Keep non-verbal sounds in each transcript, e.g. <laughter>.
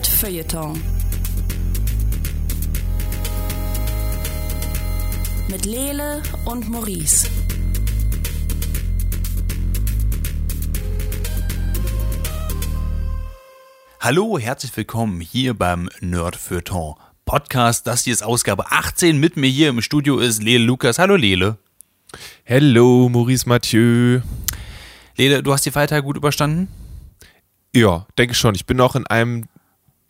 Nerd-Feuilleton. Mit Lele und Maurice. Hallo, herzlich willkommen hier beim Nerd-Feuilleton Podcast. Das hier ist Ausgabe 18. Mit mir hier im Studio ist Lele Lukas. Hallo Lele. Hello, Maurice Mathieu. Lele, du hast die Feiertage gut überstanden? Ja, denke schon. Ich bin noch in einem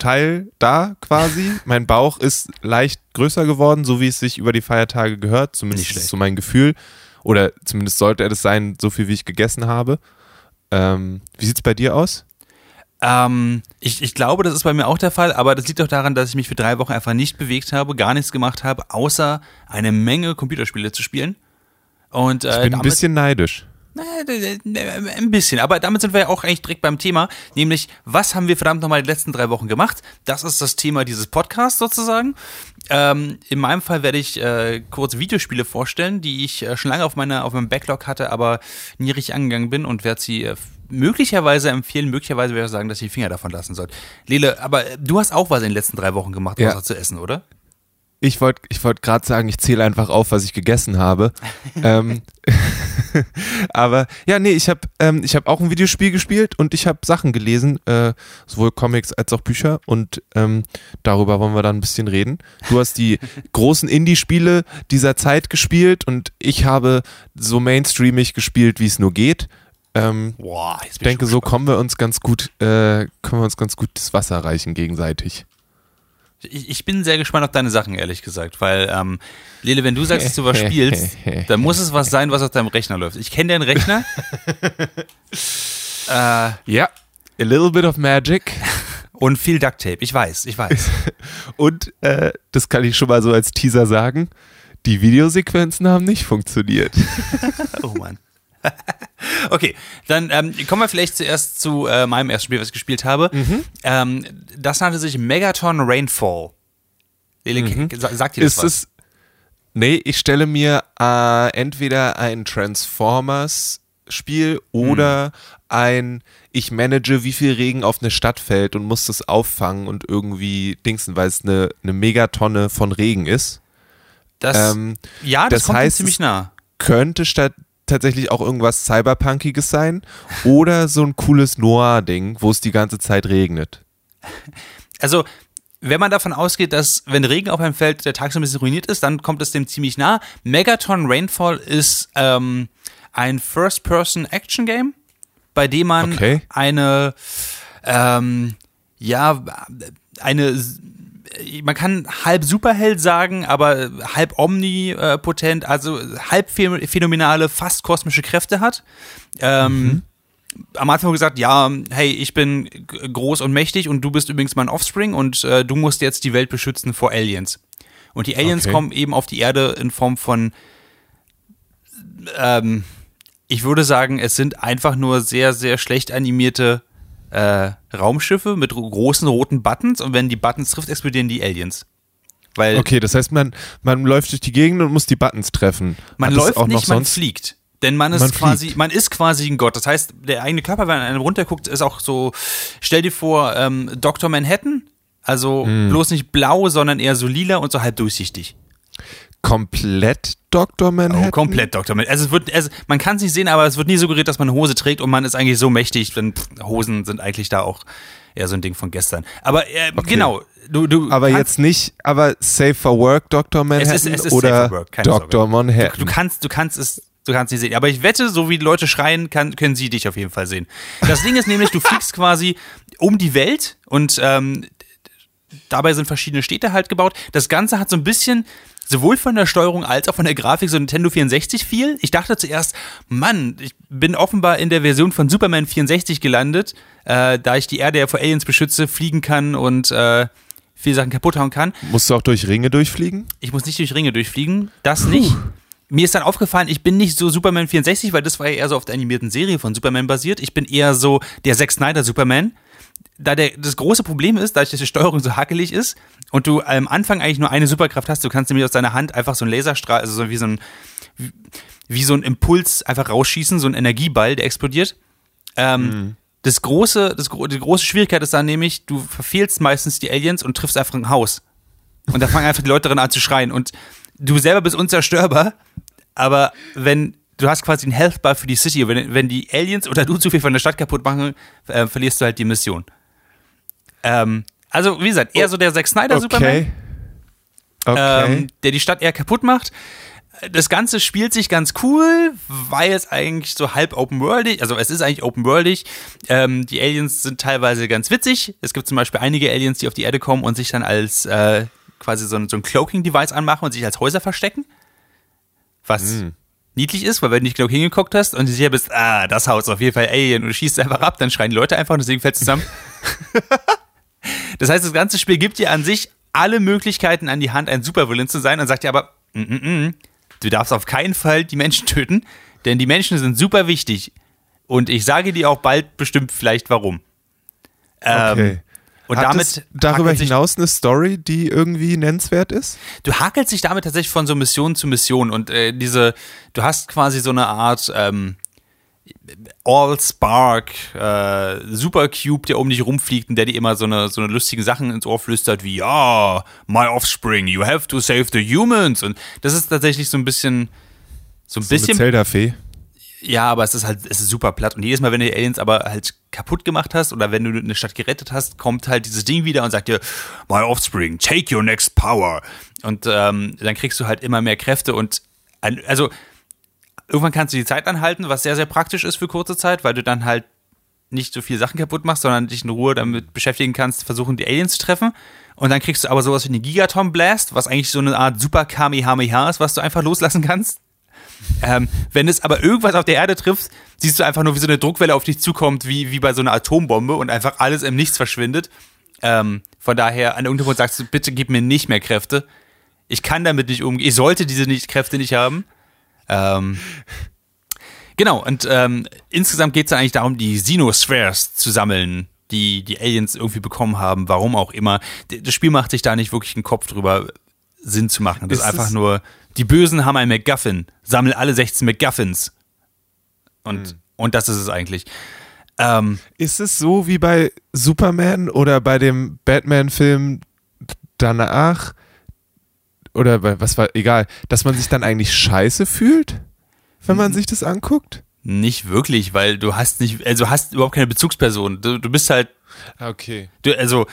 Teil da quasi. <laughs> mein Bauch ist leicht größer geworden, so wie es sich über die Feiertage gehört. Zumindest so mein Gefühl. Oder zumindest sollte er das sein, so viel wie ich gegessen habe. Ähm, wie sieht es bei dir aus? Ähm, ich, ich glaube, das ist bei mir auch der Fall, aber das liegt auch daran, dass ich mich für drei Wochen einfach nicht bewegt habe, gar nichts gemacht habe, außer eine Menge Computerspiele zu spielen. Und, äh, ich bin ein bisschen neidisch. Ein bisschen, aber damit sind wir ja auch eigentlich direkt beim Thema, nämlich was haben wir verdammt nochmal die letzten drei Wochen gemacht? Das ist das Thema dieses Podcasts sozusagen. Ähm, in meinem Fall werde ich äh, kurz Videospiele vorstellen, die ich äh, schon lange auf, meiner, auf meinem Backlog hatte, aber nie richtig angegangen bin und werde sie äh, möglicherweise empfehlen, möglicherweise werde ich sagen, dass ich die Finger davon lassen soll. Lele, aber du hast auch was in den letzten drei Wochen gemacht, ja. außer zu essen, oder? Ich wollte ich wollt gerade sagen, ich zähle einfach auf, was ich gegessen habe. <laughs> ähm, <laughs> aber ja, nee, ich habe ähm, hab auch ein Videospiel gespielt und ich habe Sachen gelesen, äh, sowohl Comics als auch Bücher und ähm, darüber wollen wir dann ein bisschen reden. Du hast die <laughs> großen Indie-Spiele dieser Zeit gespielt und ich habe so mainstreamig gespielt, wie es nur geht. Ähm, Boah, ich denke, so kommen wir uns ganz gut, äh, können wir uns ganz gut das Wasser reichen gegenseitig. Ich, ich bin sehr gespannt auf deine Sachen, ehrlich gesagt, weil, ähm, Lele, wenn du sagst, dass du was spielst, <laughs> dann muss es was sein, was auf deinem Rechner läuft. Ich kenne deinen Rechner. <laughs> äh, ja, a little bit of magic. <laughs> Und viel Duct Tape, ich weiß, ich weiß. Und äh, das kann ich schon mal so als Teaser sagen, die Videosequenzen haben nicht funktioniert. oh Mann. <laughs> okay, dann ähm, kommen wir vielleicht zuerst zu äh, meinem ersten Spiel, was ich gespielt habe. Mhm. Ähm, das nannte sich Megaton Rainfall. Lele, mhm. sagt dir das Ist was? Es, nee, ich stelle mir äh, entweder ein Transformers Spiel oder mhm. ein ich manage, wie viel Regen auf eine Stadt fällt und muss das auffangen und irgendwie dingsen, weil es eine, eine Megatonne von Regen ist. Das, ähm, ja, das, das kommt heißt, ziemlich nah. Könnte statt tatsächlich auch irgendwas Cyberpunkiges sein oder so ein cooles Noir-Ding, wo es die ganze Zeit regnet. Also, wenn man davon ausgeht, dass wenn Regen auf einem Feld der Tag so ein bisschen ruiniert ist, dann kommt es dem ziemlich nah. Megaton Rainfall ist ähm, ein First-Person-Action-Game, bei dem man okay. eine ähm, ja eine man kann halb Superheld sagen, aber halb omnipotent, also halb phänomenale, fast kosmische Kräfte hat. Ähm, mhm. Am Anfang gesagt, ja, hey, ich bin groß und mächtig und du bist übrigens mein Offspring und äh, du musst jetzt die Welt beschützen vor Aliens. Und die Aliens okay. kommen eben auf die Erde in Form von, ähm, ich würde sagen, es sind einfach nur sehr, sehr schlecht animierte äh, Raumschiffe mit großen roten Buttons und wenn die Buttons trifft, explodieren die Aliens. Weil okay, das heißt, man, man läuft durch die Gegend und muss die Buttons treffen. Man Hat läuft nicht, man fliegt. Denn man ist man quasi, fliegt. man ist quasi ein Gott. Das heißt, der eigene Körper, wenn man einem runterguckt, ist auch so, stell dir vor, ähm, Dr. Manhattan, also hm. bloß nicht blau, sondern eher so lila und so halb durchsichtig komplett Dr. Manhattan? Oh, komplett Dr. Manhattan. Also es wird, also man kann es nicht sehen, aber es wird nie suggeriert, dass man eine Hose trägt und man ist eigentlich so mächtig, denn pff, Hosen sind eigentlich da auch eher so ein Ding von gestern. Aber äh, okay. genau, du, du Aber jetzt nicht, aber Safe for Work Dr. Manhattan es ist, es ist oder Work, Dr. Manhattan. Du, du, kannst, du kannst es Du kannst sie sehen. Aber ich wette, so wie die Leute schreien, kann, können sie dich auf jeden Fall sehen. Das Ding ist nämlich, du fliegst quasi um die Welt und ähm, dabei sind verschiedene Städte halt gebaut. Das Ganze hat so ein bisschen sowohl von der Steuerung als auch von der Grafik so Nintendo 64 fiel. Ich dachte zuerst, Mann, ich bin offenbar in der Version von Superman 64 gelandet, äh, da ich die Erde ja vor Aliens beschütze, fliegen kann und äh, viele Sachen kaputt hauen kann. Musst du auch durch Ringe durchfliegen? Ich muss nicht durch Ringe durchfliegen, das Puh. nicht. Mir ist dann aufgefallen, ich bin nicht so Superman 64, weil das war ja eher so auf der animierten Serie von Superman basiert. Ich bin eher so der Zack Snyder Superman da der, das große Problem ist, dadurch, dass die Steuerung so hakelig ist und du am Anfang eigentlich nur eine Superkraft hast, du kannst nämlich aus deiner Hand einfach so einen Laserstrahl, also so wie so ein, wie, wie so ein Impuls einfach rausschießen, so ein Energieball, der explodiert. Ähm, mhm. Das große, das, die große Schwierigkeit ist dann nämlich, du verfehlst meistens die Aliens und triffst einfach ein Haus. Und da fangen einfach die Leute drin an zu schreien. Und du selber bist unzerstörbar, aber wenn du hast quasi einen Health Bar für die City, wenn, wenn die Aliens oder du zu viel von der Stadt kaputt machen, äh, verlierst du halt die Mission. Ähm, also, wie gesagt, eher so der Zack Snyder Superman Okay. Okay. ähm, der die Stadt eher kaputt macht. Das Ganze spielt sich ganz cool, weil es eigentlich so halb open-worldig, also es ist eigentlich open-worldig. Ähm, die Aliens sind teilweise ganz witzig. Es gibt zum Beispiel einige Aliens, die auf die Erde kommen und sich dann als äh, quasi so ein, so ein Cloaking-Device anmachen und sich als Häuser verstecken. Was niedlich ist, weil wenn du nicht genau hingeguckt hast und du sicher bist, ah, das Haus auf jeden Fall Alien und du schießt einfach ab, dann schreien die Leute einfach und Ding fällt zusammen. <laughs> Das heißt, das ganze Spiel gibt dir an sich alle Möglichkeiten an die Hand, ein Supervillain zu sein und sagt dir aber, mm, mm, mm, du darfst auf keinen Fall die Menschen <laughs> töten, denn die Menschen sind super wichtig. Und ich sage dir auch bald bestimmt vielleicht warum. Ähm, okay. Und Hat damit darüber hinaus eine Story, die irgendwie nennenswert ist? du hakelst dich damit tatsächlich von so Mission zu Mission und äh, diese, du hast quasi so eine Art ähm, All Spark, äh, Super Cube, der um dich rumfliegt und der dir immer so eine, so eine lustige Sachen ins Ohr flüstert wie, ja, my offspring, you have to save the humans. Und das ist tatsächlich so ein bisschen, so ein So bisschen, Zelda-Fee. Ja, aber es ist halt, es ist super platt. Und jedes Mal, wenn du die Aliens aber halt kaputt gemacht hast oder wenn du eine Stadt gerettet hast, kommt halt dieses Ding wieder und sagt dir, my offspring, take your next power. Und ähm, dann kriegst du halt immer mehr Kräfte und, also, irgendwann kannst du die Zeit anhalten, was sehr, sehr praktisch ist für kurze Zeit, weil du dann halt nicht so viele Sachen kaputt machst, sondern dich in Ruhe damit beschäftigen kannst, versuchen die Aliens zu treffen. Und dann kriegst du aber sowas wie eine Gigaton Blast, was eigentlich so eine Art Super Kamehameha ist, was du einfach loslassen kannst. Ähm, wenn es aber irgendwas auf der Erde trifft, siehst du einfach nur, wie so eine Druckwelle auf dich zukommt, wie, wie bei so einer Atombombe und einfach alles im Nichts verschwindet. Ähm, von daher, an irgendeinem Punkt sagst du, bitte gib mir nicht mehr Kräfte. Ich kann damit nicht umgehen. Ich sollte diese nicht, Kräfte nicht haben. Ähm, genau, und ähm, insgesamt geht es eigentlich darum, die Xenospheres zu sammeln, die die Aliens irgendwie bekommen haben, warum auch immer. Das Spiel macht sich da nicht wirklich einen Kopf drüber, Sinn zu machen. Das ist, Ist einfach nur, die Bösen haben ein MacGuffin, sammel alle 16 MacGuffins. Und, und das ist es eigentlich. Ähm, Ist es so wie bei Superman oder bei dem Batman-Film danach? Oder bei, was war, egal, dass man sich dann eigentlich scheiße fühlt, wenn man sich das anguckt? nicht wirklich, weil du hast nicht, also hast überhaupt keine Bezugsperson. Du, du bist halt Okay. Du, also,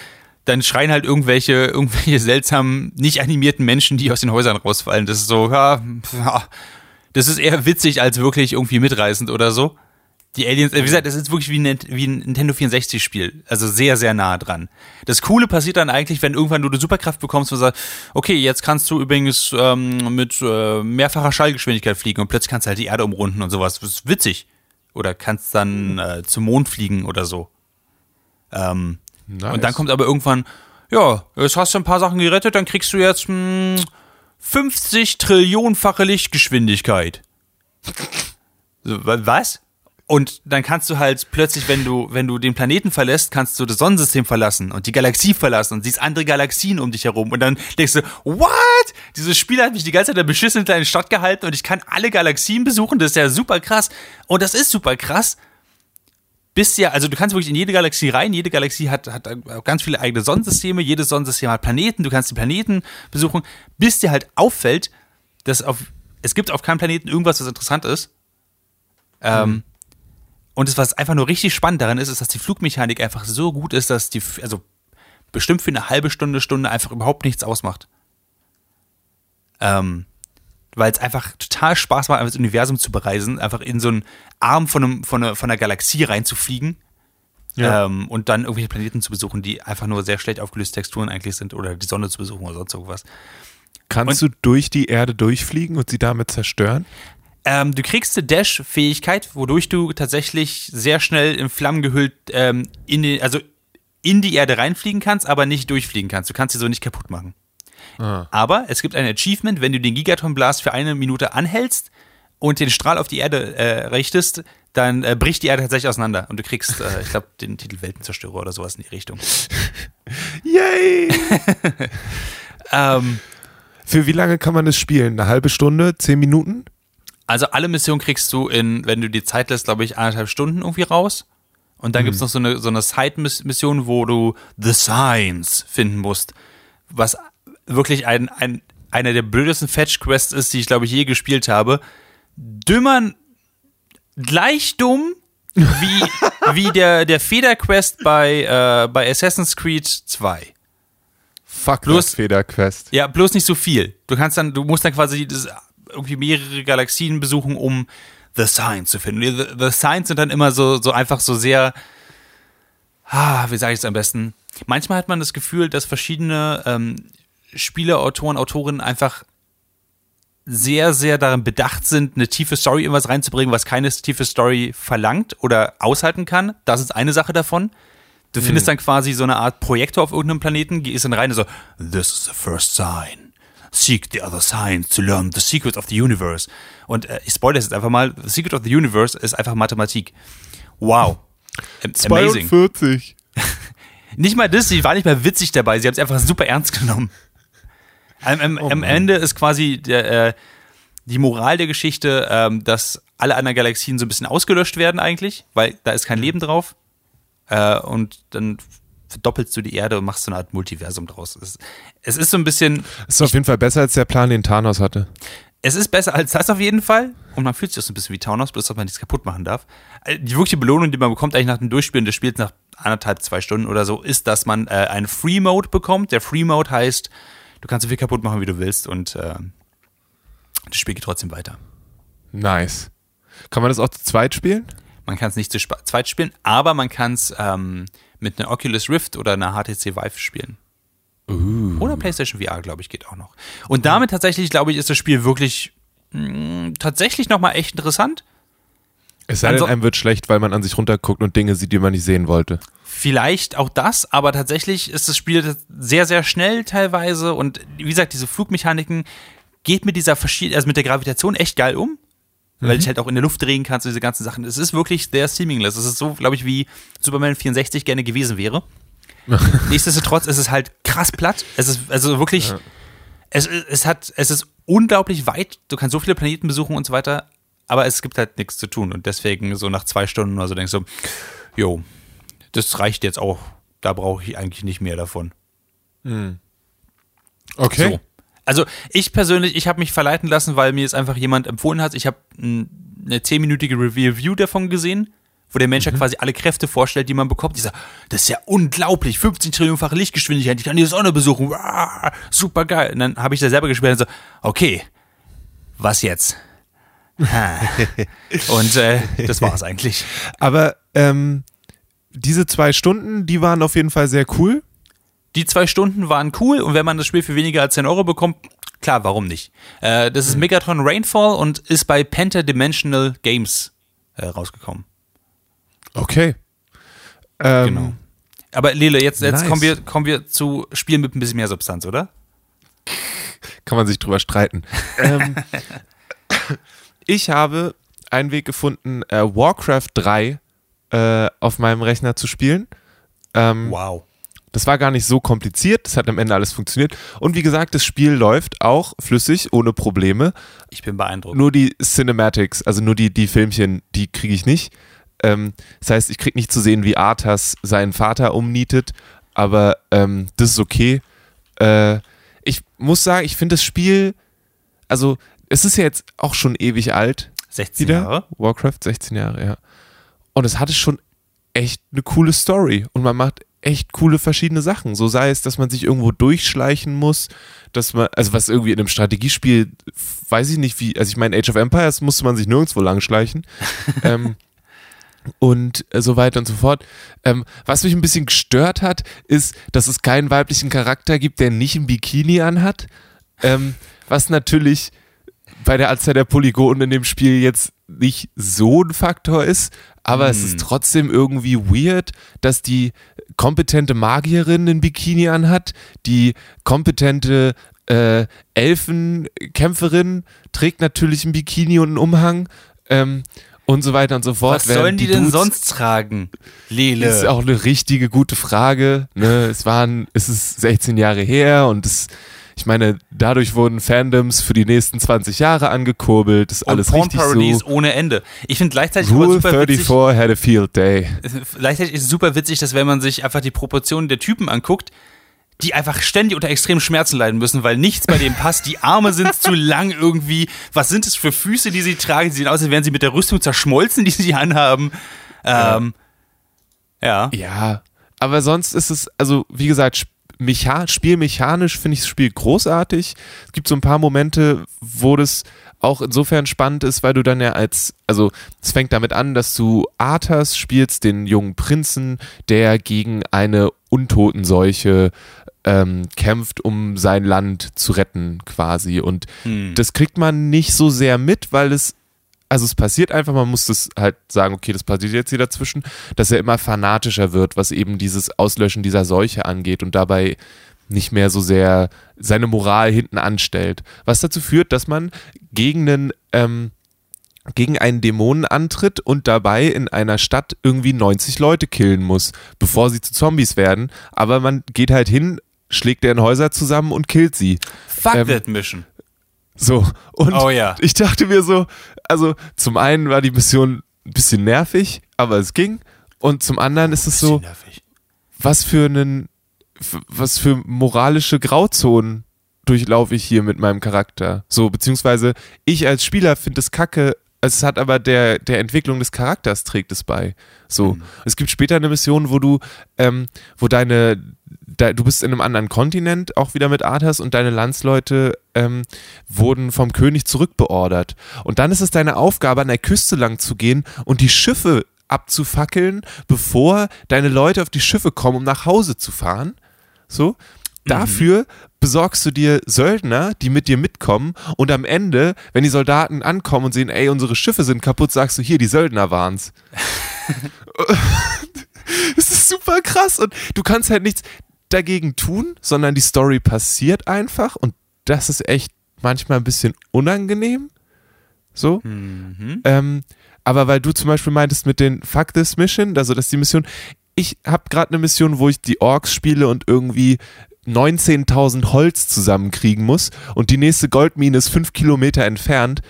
dann schreien halt irgendwelche, <laughs> irgendwelche seltsamen, nicht animierten Menschen, die aus den Häusern rausfallen. Das ist so, ja, das ist eher witzig als wirklich irgendwie mitreißend oder so. Die Aliens, äh, wie gesagt, das ist wirklich wie ein, wie ein Nintendo 64-Spiel. Also sehr, sehr nah dran. Das Coole passiert dann eigentlich, wenn irgendwann du eine Superkraft bekommst und sagst, okay, jetzt kannst du übrigens ähm, mit äh, mehrfacher Schallgeschwindigkeit fliegen und plötzlich kannst du halt die Erde umrunden und sowas. Das ist witzig. Oder kannst dann äh, zum Mond fliegen oder so. Ähm, Nice. und dann kommt aber irgendwann, ja, jetzt hast du ein paar Sachen gerettet, dann kriegst du jetzt mh, 50 Trillionenfache Lichtgeschwindigkeit. <laughs> So, wa- was? Und dann kannst du halt plötzlich, wenn du, wenn du den Planeten verlässt, kannst du das Sonnensystem verlassen und die Galaxie verlassen und siehst andere Galaxien um dich herum. Und dann denkst du, what? Dieses Spiel hat mich die ganze Zeit in der beschissenen kleinen Stadt gehalten und ich kann alle Galaxien besuchen. Das ist ja super krass. Und das ist super krass bist ja, also du kannst wirklich in jede Galaxie rein, jede Galaxie hat, hat ganz viele eigene Sonnensysteme, jedes Sonnensystem hat Planeten, du kannst die Planeten besuchen, bis dir halt auffällt, dass auf, es gibt auf keinem Planeten irgendwas, was interessant ist. Ähm, und das, was einfach nur richtig spannend daran ist, ist, dass die Flugmechanik einfach so gut ist, dass die, also bestimmt für eine halbe Stunde, Stunde einfach überhaupt nichts ausmacht. Ähm, weil es einfach total Spaß macht, einfach das Universum zu bereisen, einfach in so einen Arm von, einem, von, einer, von einer Galaxie reinzufliegen Ja. ähm, und dann irgendwelche Planeten zu besuchen, die einfach nur sehr schlecht aufgelöste Texturen eigentlich sind oder die Sonne zu besuchen oder sonst irgendwas. Kannst du durch die Erde durchfliegen und sie damit zerstören? Ähm, du kriegst eine Dash-Fähigkeit, wodurch du tatsächlich sehr schnell in Flammen gehüllt ähm, in den, also in die Erde reinfliegen kannst, aber nicht durchfliegen kannst. Du kannst sie so nicht kaputt machen. Ah. Aber es gibt ein Achievement, wenn du den Gigaton Blast für eine Minute anhältst und den Strahl auf die Erde äh, richtest, dann äh, bricht die Erde tatsächlich auseinander und du kriegst, äh, ich glaube, den Titel Weltenzerstörer oder sowas in die Richtung. <laughs> Yay! <laughs> Ähm, Für wie lange kann man das spielen? Eine halbe Stunde? Zehn Minuten? also alle Missionen kriegst du in, wenn du die Zeit lässt, glaube ich, anderthalb Stunden irgendwie raus. Und dann gibt's noch so eine, so eine Side-Mission, wo du The Signs finden musst. Was wirklich ein, ein, einer der blödesten Fetch-Quests ist, die ich, glaube ich, je gespielt habe. Dümmern gleich dumm wie, <laughs> wie der, der Feder-Quest bei, äh, bei Assassin's Creed 2. Fuck Bloß- Federquest. Ja, bloß nicht so viel. Du kannst dann, du musst dann quasi das, irgendwie mehrere Galaxien besuchen, um The Signs zu finden. The, the Signs sind dann immer so, so einfach so sehr, ah, wie sage ich es am besten? Manchmal hat man das Gefühl, dass verschiedene ähm, Spieler, Autoren, Autorinnen einfach sehr, sehr daran bedacht sind, eine tiefe Story in was reinzubringen, was keine tiefe Story verlangt oder aushalten kann. Das ist eine Sache davon. Du findest dann quasi so eine Art Projektor auf irgendeinem Planeten, gehst dann rein und so, this is the first sign. Seek the other signs to learn the secrets of the universe. Und äh, ich spoilere jetzt einfach mal, the secret of the universe ist einfach Mathematik. Wow. Am- Amazing. 42. <laughs> Nicht mal das, sie war nicht mal witzig dabei, sie haben es einfach super ernst genommen. Am, am, am Ende ist quasi der, äh, die Moral der Geschichte, ähm, dass alle anderen Galaxien so ein bisschen ausgelöscht werden eigentlich, weil da ist kein Leben drauf. Äh, und dann verdoppelst du die Erde und machst so eine Art Multiversum draus. Es, es ist so ein bisschen, Ist auf jeden Fall besser als der Plan, den Thanos hatte. es ist besser als das auf jeden Fall. Und man fühlt sich auch so ein bisschen wie Thanos, bloß dass man nichts kaputt machen darf. Äh, Die wirkliche Belohnung, die man bekommt eigentlich nach dem Durchspielen des Spiels nach anderthalb, zwei Stunden oder so, ist, dass man äh, einen Free Mode bekommt. Der Free Mode heißt, du kannst so viel kaputt machen, wie du willst und äh, das Spiel geht trotzdem weiter. Nice. Kann man das auch zu zweit spielen? Man kann es nicht zu zweit spielen, aber man kann es ähm, mit einer Oculus Rift oder einer HTC Vive spielen. Oder PlayStation VR, glaube ich, geht auch noch. Und damit tatsächlich, glaube ich, ist das Spiel wirklich mh, tatsächlich nochmal echt interessant. Es sei denn, einem wird schlecht, weil man an sich runterguckt und Dinge sieht, die man nicht sehen wollte. Vielleicht auch das, aber tatsächlich ist das Spiel sehr, sehr schnell teilweise und wie gesagt, diese Flugmechaniken geht mit dieser verschiedenen, also mit der Gravitation echt geil um, weil du dich halt auch in der Luft drehen kannst, diese ganzen Sachen. Es ist wirklich sehr seamless. Es ist so, glaube ich, wie Superman 64 gerne gewesen wäre. <laughs> Nichtsdestotrotz ist es halt krass platt. Es ist also wirklich, es, es hat, es ist unglaublich weit. Du kannst so viele Planeten besuchen und so weiter, aber es gibt halt nichts zu tun und deswegen so nach zwei Stunden oder so denkst du, jo, das reicht jetzt auch. Da brauche ich eigentlich nicht mehr davon. Okay. So. Also ich persönlich, ich habe mich verleiten lassen, weil mir es einfach jemand empfohlen hat. Ich habe eine zehnminütige Review davon gesehen, wo der Mensch ja quasi alle Kräfte vorstellt, die man bekommt. Dieser, das ist ja unglaublich, 15 Trillionenfache Lichtgeschwindigkeit, ich kann die Sonne besuchen, super geil. Und dann habe ich da selber gespielt und so, okay, was jetzt? <laughs> Und äh, das war's eigentlich. Aber ähm, diese zwei Stunden, die waren auf jeden Fall sehr cool. Die zwei Stunden waren cool und wenn man das Spiel für weniger als 10 Euro bekommt, klar, warum nicht? Äh, das ist Megatron Rainfall und ist bei Pentadimensional Games äh, rausgekommen. Okay. Ähm, Genau. Aber Lele, jetzt, jetzt Nice. kommen, wir, kommen wir zu Spielen mit ein bisschen mehr Substanz, oder? Kann man sich drüber streiten. <laughs> ähm, ich habe einen Weg gefunden, äh, Warcraft 3 äh, auf meinem Rechner zu spielen. Ähm, Wow. Das war gar nicht so kompliziert, das hat am Ende alles funktioniert. Und wie gesagt, das Spiel läuft auch flüssig, ohne Probleme. Ich bin beeindruckt. Nur die Cinematics, also nur die, die Filmchen, die kriege ich nicht. Ähm, das heißt, ich kriege nicht zu sehen, wie Arthas seinen Vater umnietet, aber ähm, das ist okay. Äh, ich muss sagen, ich finde das Spiel, also es ist ja jetzt auch schon ewig alt, 16 wieder. Jahre. Warcraft, 16 Jahre, ja. Und es hatte schon echt eine coole Story und man macht echt coole verschiedene Sachen. So sei es, dass man sich irgendwo durchschleichen muss, dass man, also was irgendwie in einem Strategiespiel, weiß ich nicht wie, also ich meine, Age of Empires musste man sich nirgendwo langschleichen. <laughs> ähm, und so weiter und so fort. Ähm, was mich ein bisschen gestört hat, ist, dass es keinen weiblichen Charakter gibt, der nicht ein Bikini anhat. Ähm, was natürlich bei der Anzahl der Polygone in dem Spiel jetzt nicht so ein Faktor ist, aber es ist trotzdem irgendwie weird, dass die kompetente Magierin ein Bikini anhat, die kompetente äh, Elfenkämpferin trägt natürlich ein Bikini und einen Umhang ähm, und so weiter und so fort. Was sollen während die, denn sonst tragen? Lele. das ist auch eine richtige gute Frage. Ne? Es waren, es ist 16 Jahre her und es, ich meine, dadurch wurden Fandoms für die nächsten 20 Jahre angekurbelt, ist alles Porn richtig Parodies so. ohne Ende. Ich finde gleichzeitig Rule super 34 witzig, had a field day. gleichzeitig ist es super witzig, dass wenn man sich einfach die Proportionen der Typen anguckt, die einfach ständig unter extremen Schmerzen leiden müssen, weil nichts bei denen passt. Die Arme sind zu lang irgendwie. Was sind es für Füße, die sie tragen? Sie sehen aus, als wären sie mit der Rüstung zerschmolzen, die sie anhaben. Ähm, ja. Ja, aber sonst ist es, also wie gesagt, mecha spielmechanisch finde ich das Spiel großartig. Es gibt so ein paar Momente, wo das auch insofern spannend ist, weil du dann ja als, also es fängt damit an, dass du Arthas spielst, den jungen Prinzen, der gegen eine Untotenseuche ähm, kämpft, um sein Land zu retten quasi. Und Hm. das kriegt man nicht so sehr mit, weil es also es passiert einfach, man muss das halt sagen, okay, das passiert jetzt hier dazwischen, dass er immer fanatischer wird, was eben dieses Auslöschen dieser Seuche angeht und dabei nicht mehr so sehr seine Moral hinten anstellt. Was dazu führt, dass man gegen einen, ähm, gegen einen Dämonen antritt und dabei in einer Stadt irgendwie 90 Leute killen muss, bevor sie zu Zombies werden. Aber man geht halt hin, schlägt deren Häuser zusammen und killt sie. Fuck Ähm, that mission. So. Und Oh ja. ich dachte mir so, also zum einen war die Mission ein bisschen nervig, aber es ging. Und zum anderen ist es so, Nervig. was für einen, was für moralische Grauzonen durchlaufe ich hier mit meinem Charakter. So, beziehungsweise ich als Spieler finde es kacke, es hat aber der, der Entwicklung des Charakters trägt es bei. So. Mhm. Es gibt später eine Mission, wo du, ähm, wo deine, da, du bist in einem anderen Kontinent, auch wieder mit Arthas und deine Landsleute ähm, wurden vom König zurückbeordert. Und dann ist es deine Aufgabe, an der Küste lang zu gehen und die Schiffe abzufackeln, bevor deine Leute auf die Schiffe kommen, um nach Hause zu fahren. So. Dafür besorgst du dir Söldner, die mit dir mitkommen und am Ende, wenn die Soldaten ankommen und sehen, ey, unsere Schiffe sind kaputt, sagst du, hier, die Söldner waren's. <laughs> <laughs> <laughs> Es ist super krass und du kannst halt nichts dagegen tun, sondern die Story passiert einfach und das ist echt manchmal ein bisschen unangenehm. So. Mhm. Ähm, aber weil du zum Beispiel meintest mit den Fuck this Mission, also dass die Mission, ich habe gerade eine Mission, wo ich die Orks spiele und irgendwie 19.000 Holz zusammenkriegen muss und die nächste Goldmine ist fünf Kilometer entfernt.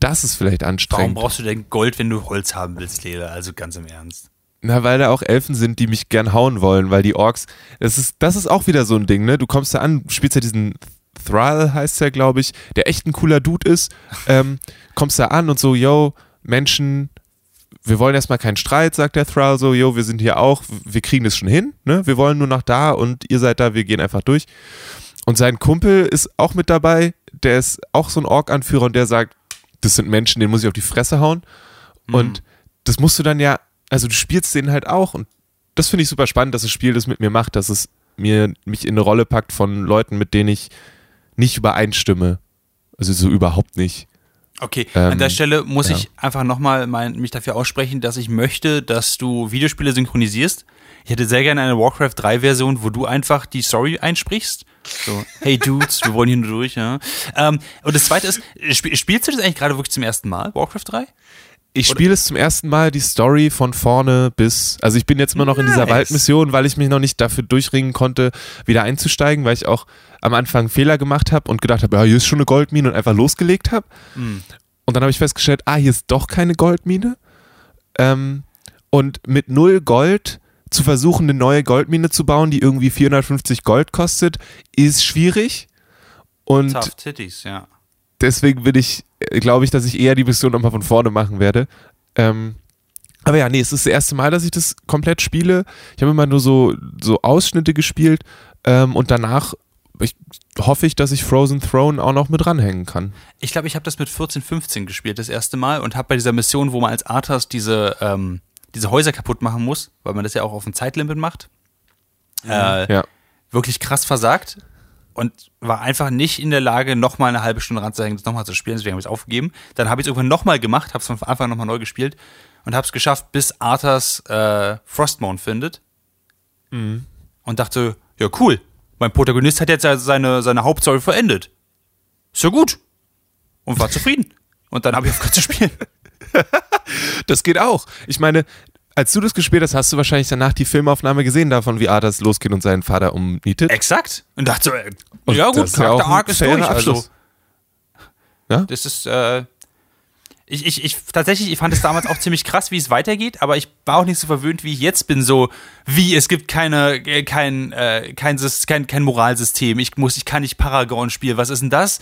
Das ist vielleicht Warum anstrengend. brauchst du denn Gold, wenn du Holz haben willst, Lele? Also ganz im Ernst. Na, weil da auch Elfen sind, die mich gern hauen wollen, weil die Orks, das ist, das ist auch wieder so ein Ding, ne? Du kommst da an, spielst ja diesen Thrall, heißt der, glaube ich, der echt ein cooler Dude ist, ähm, kommst da an und so, yo, Menschen, wir wollen erstmal keinen Streit, sagt der Thrall so, yo, wir sind hier auch, wir kriegen das schon hin, ne? Wir wollen nur noch da und ihr seid da, wir gehen einfach durch. Und sein Kumpel ist auch mit dabei, der ist auch so ein Ork-Anführer und der sagt, das sind Menschen, denen muss ich auf die Fresse hauen. Und das musst du dann ja, also du spielst den halt auch und das finde ich super spannend, dass das Spiel das mit mir macht, dass es mir mich in eine Rolle packt von Leuten, mit denen ich nicht übereinstimme. Also so überhaupt nicht. Okay, Ähm, an der Stelle muss ja. ich einfach nochmal mich dafür aussprechen, dass ich möchte, dass du Videospiele synchronisierst. Ich hätte sehr gerne eine Warcraft 3 Version, wo du einfach die Story einsprichst. So, hey Dudes, wir wollen hier nur durch, ja. Ähm, und das zweite ist, sp spielst du das eigentlich gerade wirklich zum ersten Mal, Warcraft 3? Ich spiele es zum ersten Mal die Story von vorne bis, also ich bin jetzt immer noch in dieser Nice. Waldmission, weil ich mich noch nicht dafür durchringen konnte, wieder einzusteigen, weil ich auch am Anfang Fehler gemacht habe und gedacht habe, ja, hier ist schon eine Goldmine und einfach losgelegt habe. Und dann habe ich festgestellt, ah, hier ist doch keine Goldmine. Ähm, und mit null Gold zu versuchen, eine neue Goldmine zu bauen, die irgendwie 450 Gold kostet, ist schwierig. Und Tough Titties, ja. Deswegen bin ich, glaube ich, dass ich eher die Mission nochmal von vorne machen werde. Ähm, aber ja, nee, es ist das erste Mal, dass ich das komplett spiele. Ich habe immer nur so, so Ausschnitte gespielt ähm, und danach ich, hoffe ich, dass ich Frozen Throne auch noch mit ranhängen kann. Ich glaube, ich habe das mit 14, 15 gespielt, das erste Mal, und habe bei dieser Mission, wo man als Arthas diese, ähm, diese Häuser kaputt machen muss, weil man das ja auch auf ein Zeitlimit macht, äh, Ja. wirklich krass versagt und war einfach nicht in der Lage, nochmal eine halbe Stunde ranzuhängen, das nochmal zu spielen, deswegen habe ich es aufgegeben. Dann habe ich es irgendwann nochmal gemacht, habe es von Anfang nochmal neu gespielt und habe es geschafft, bis Arthas äh, Frostmourne findet. Und dachte, ja cool, mein Protagonist hat jetzt ja seine, seine Hauptstory verendet. Ist ja gut. Und war zufrieden. Und dann habe ich aufgehört zu spielen. <laughs> Das geht auch. Ich meine, Als du das gespielt hast, hast du wahrscheinlich danach die Filmaufnahme gesehen davon, wie Arthas losgeht und seinen Vater umnietet. Exakt. Und dachte so, äh, Und ja gut, Charakter Arc ist durch. Also, Abschluss. Ja? Das ist, äh, ich, ich, ich, tatsächlich, ich fand es damals auch ziemlich krass, wie es weitergeht, aber ich war auch nicht so verwöhnt, wie ich jetzt bin, so, wie, es gibt keine, äh, kein, äh, kein, kein, kein Moralsystem, ich muss, ich kann nicht Paragon spielen, was ist denn das?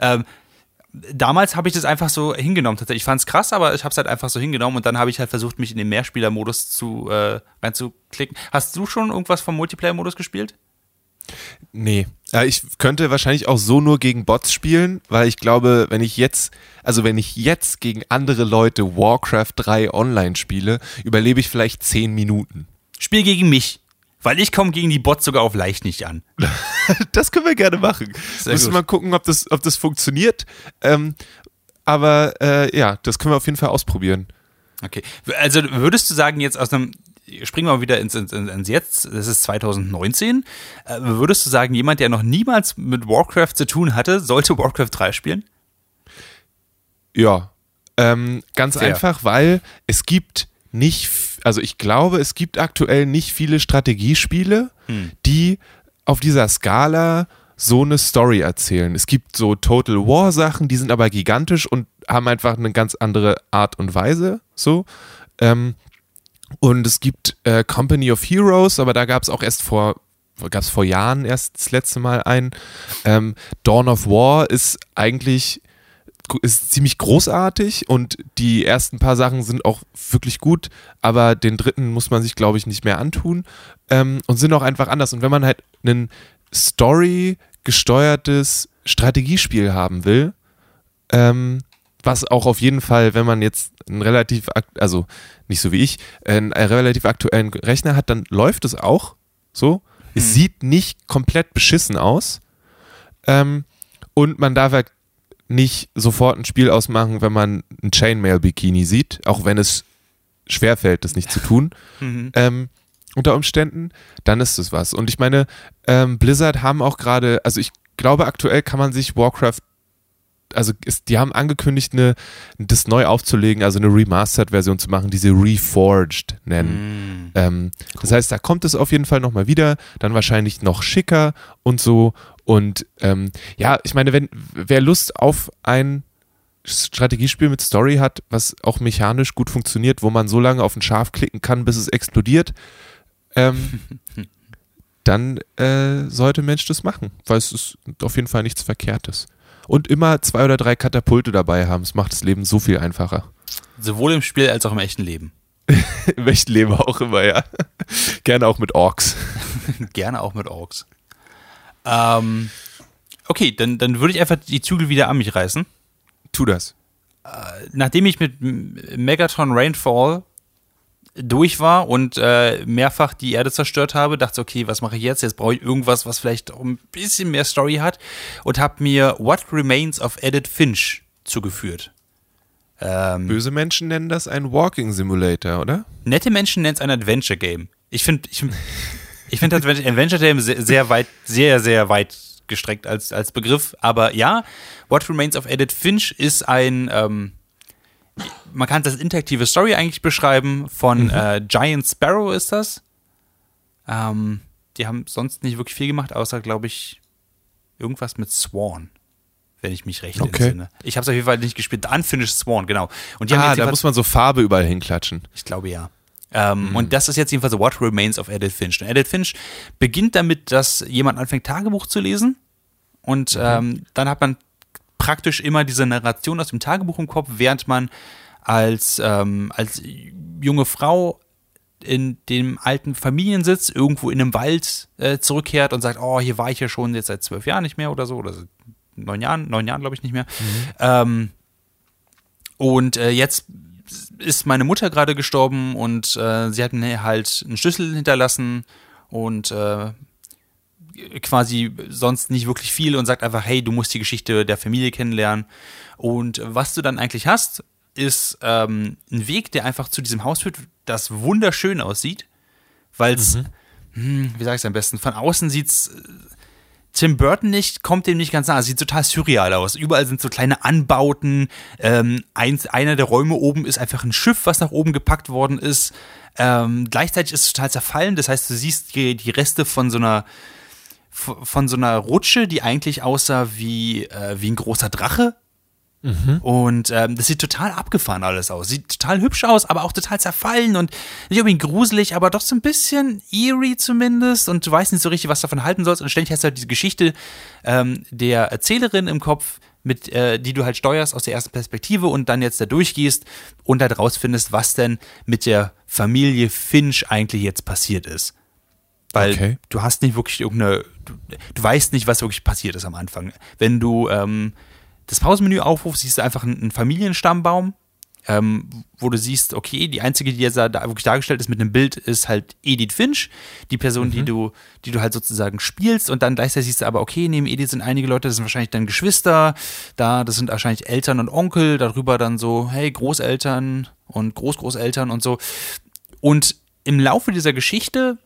Ähm, damals habe ich das einfach so hingenommen. Tatsächlich. Ich fand es krass, aber ich habe es halt einfach so hingenommen und dann habe ich halt versucht, mich in den Mehrspieler-Modus zu äh, reinzuklicken. Hast du schon irgendwas vom Multiplayer-Modus gespielt? Nee. Äh, ich könnte wahrscheinlich auch so nur gegen Bots spielen, weil ich glaube, wenn ich jetzt, also wenn ich jetzt gegen andere Leute Warcraft 3 online spiele, überlebe ich vielleicht 10 Minuten. Spiel gegen mich. Weil ich komme gegen die Bots sogar auf leicht nicht an. <laughs> Das können wir gerne machen. Sehr Müssen gut. wir mal gucken, ob das, ob das funktioniert. Ähm, aber äh, ja, das können wir auf jeden Fall ausprobieren. Okay. Also würdest du sagen, jetzt aus einem, springen wir mal wieder ins, ins, ins Jetzt, das ist 2019, äh, würdest du sagen, jemand, der noch niemals mit Warcraft zu tun hatte, sollte Warcraft 3 spielen? Ja, ähm, ganz Fair. einfach, weil es gibt nicht, also ich glaube, es gibt aktuell nicht viele Strategiespiele, die auf dieser Skala so eine Story erzählen. Es gibt so Total War Sachen, die sind aber gigantisch und haben einfach eine ganz andere Art und Weise, so. Ähm, und es gibt äh, Company of Heroes, aber da gab es auch erst vor, gab es vor Jahren erst das letzte Mal einen. Ähm, Dawn of War ist eigentlich ist ziemlich großartig und die ersten paar Sachen sind auch wirklich gut, aber den dritten muss man sich, glaube ich, nicht mehr antun ähm, und sind auch einfach anders. Und wenn man halt ein Story-gesteuertes Strategiespiel haben will, ähm, was auch auf jeden Fall, wenn man jetzt einen relativ, also nicht so wie ich, einen relativ aktuellen Rechner hat, dann läuft es auch so. Es sieht nicht komplett beschissen aus. Ähm, und man darf halt nicht sofort ein Spiel ausmachen, wenn man ein Chainmail-Bikini sieht, auch wenn es schwerfällt, das nicht zu tun. <laughs> ähm, unter Umständen, dann ist es was. Und ich meine, ähm, Blizzard haben auch gerade, also ich glaube, aktuell kann man sich Warcraft also ist, die haben angekündigt, eine, das neu aufzulegen, also eine Remastered-Version zu machen, die sie Reforged nennen. Ähm, Das heißt, da kommt es auf jeden Fall nochmal wieder, dann wahrscheinlich noch schicker und so. Und ähm, ja, ich meine, wenn wer Lust auf ein Strategiespiel mit Story hat, was auch mechanisch gut funktioniert, wo man so lange auf ein Schaf klicken kann, bis es explodiert, ähm, <laughs> dann äh, sollte Mensch das machen, weil es ist auf jeden Fall nichts Verkehrtes. Und immer zwei oder drei Katapulte dabei haben, es macht das Leben so viel einfacher. Sowohl im Spiel als auch im echten Leben. <laughs> Im echten Leben auch immer, ja. <laughs> Gerne auch mit Orks. <laughs> Gerne auch mit Orks. Ähm, okay, dann, dann würde ich einfach die Zügel wieder an mich reißen. Tu das. nachdem ich mit M- Megatron Rainfall durch war und äh, mehrfach die Erde zerstört habe, dachte okay, was mache ich jetzt? Jetzt brauche ich irgendwas, was vielleicht auch ein bisschen mehr Story hat und habe mir What Remains of Edith Finch zugeführt. Ähm, Böse Menschen nennen das ein Walking Simulator, oder? nette Menschen nennen es ein Adventure Game. Ich finde, ich, ich finde Adventure Adventure Game sehr, sehr weit, sehr, sehr weit gestreckt als, als Begriff. Aber ja, What Remains of Edith Finch ist ein, ähm, man kann das als interaktive Story eigentlich beschreiben. Von äh, Giant Sparrow ist das. Ähm, die haben sonst nicht wirklich viel gemacht, außer, glaube ich, irgendwas mit Swan. Wenn ich mich recht Okay. entsinne. Ich habe es auf jeden Fall nicht gespielt. Unfinished Swan, genau. Und die Ah, da muss man so Farbe überall hinklatschen. ich glaube ja. Ähm, Und das ist jetzt jedenfalls so What Remains of Edith Finch. Und Edith Finch beginnt damit, dass jemand anfängt, Tagebuch zu lesen. Und ähm, dann hat man praktisch immer diese Narration aus dem Tagebuch im Kopf, während man als, ähm, als junge Frau in dem alten Familiensitz irgendwo in einem Wald äh, zurückkehrt und sagt, oh, hier war ich ja schon jetzt seit zwölf Jahren nicht mehr oder so, oder so neun Jahren, neun Jahren glaube ich nicht mehr. Ähm, und äh, jetzt ist meine Mutter gerade gestorben und äh, sie hat mir halt einen Schlüssel hinterlassen und äh, quasi sonst nicht wirklich viel und sagt einfach, hey, du musst die Geschichte der Familie kennenlernen. Und was du dann eigentlich hast, ist ähm, ein Weg, der einfach zu diesem Haus führt, das wunderschön aussieht, weil es, hm, wie sage ich es am besten, von außen sieht es Tim Burton nicht, kommt dem nicht ganz nah. Es sieht total surreal aus. Überall sind so kleine Anbauten. Ähm, eins, einer der Räume oben ist einfach ein Schiff, was nach oben gepackt worden ist. Ähm, gleichzeitig ist es total zerfallen. Das heißt, du siehst die, die Reste von so einer von so einer Rutsche, die eigentlich aussah wie, äh, wie ein großer Drache. Und ähm, das sieht total abgefahren alles aus. Sieht total hübsch aus, aber auch total zerfallen und nicht unbedingt gruselig, aber doch so ein bisschen eerie zumindest. Und du weißt nicht so richtig, was du davon halten sollst. Und ständig hast du halt diese Geschichte ähm, der Erzählerin im Kopf, mit, äh, die du halt steuerst aus der ersten Perspektive und dann jetzt da durchgehst und halt rausfindest, was denn mit der Familie Finch eigentlich jetzt passiert ist. Weil Okay. du hast nicht wirklich irgendeine, du, du weißt nicht, was wirklich passiert ist am Anfang. Wenn du ähm, das Pausenmenü aufrufst, siehst du einfach einen, Familienstammbaum, ähm, wo du siehst, okay, die einzige, die jetzt da wirklich dargestellt ist mit einem Bild, ist halt Edith Finch, die Person, die du, die du halt sozusagen spielst und dann gleichzeitig siehst du aber, okay, neben Edith sind einige Leute, das sind wahrscheinlich dann Geschwister, da, das sind wahrscheinlich Eltern und Onkel, darüber dann so, hey, Großeltern und Großgroßeltern und so. Und im Laufe dieser Geschichte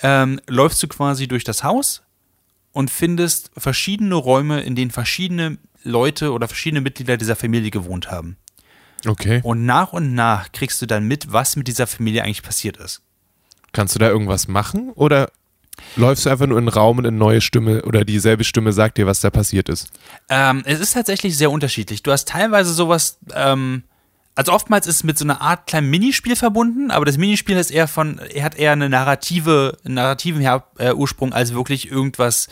ähm, läufst du quasi durch das Haus und findest verschiedene Räume, in denen verschiedene Leute oder verschiedene Mitglieder dieser Familie gewohnt haben. Okay. Und nach und nach kriegst du dann mit, was mit dieser Familie eigentlich passiert ist. Kannst du da irgendwas machen oder läufst du einfach nur in den Raum und eine neue Stimme oder dieselbe Stimme sagt dir, was da passiert ist? Ähm, es ist tatsächlich sehr unterschiedlich. Du hast teilweise sowas, ähm, also oftmals ist es mit so einer Art kleinem Minispiel verbunden, aber das Minispiel ist eher von, er hat eher eine narrative, einen narrativen Her äh, Ursprung als wirklich irgendwas.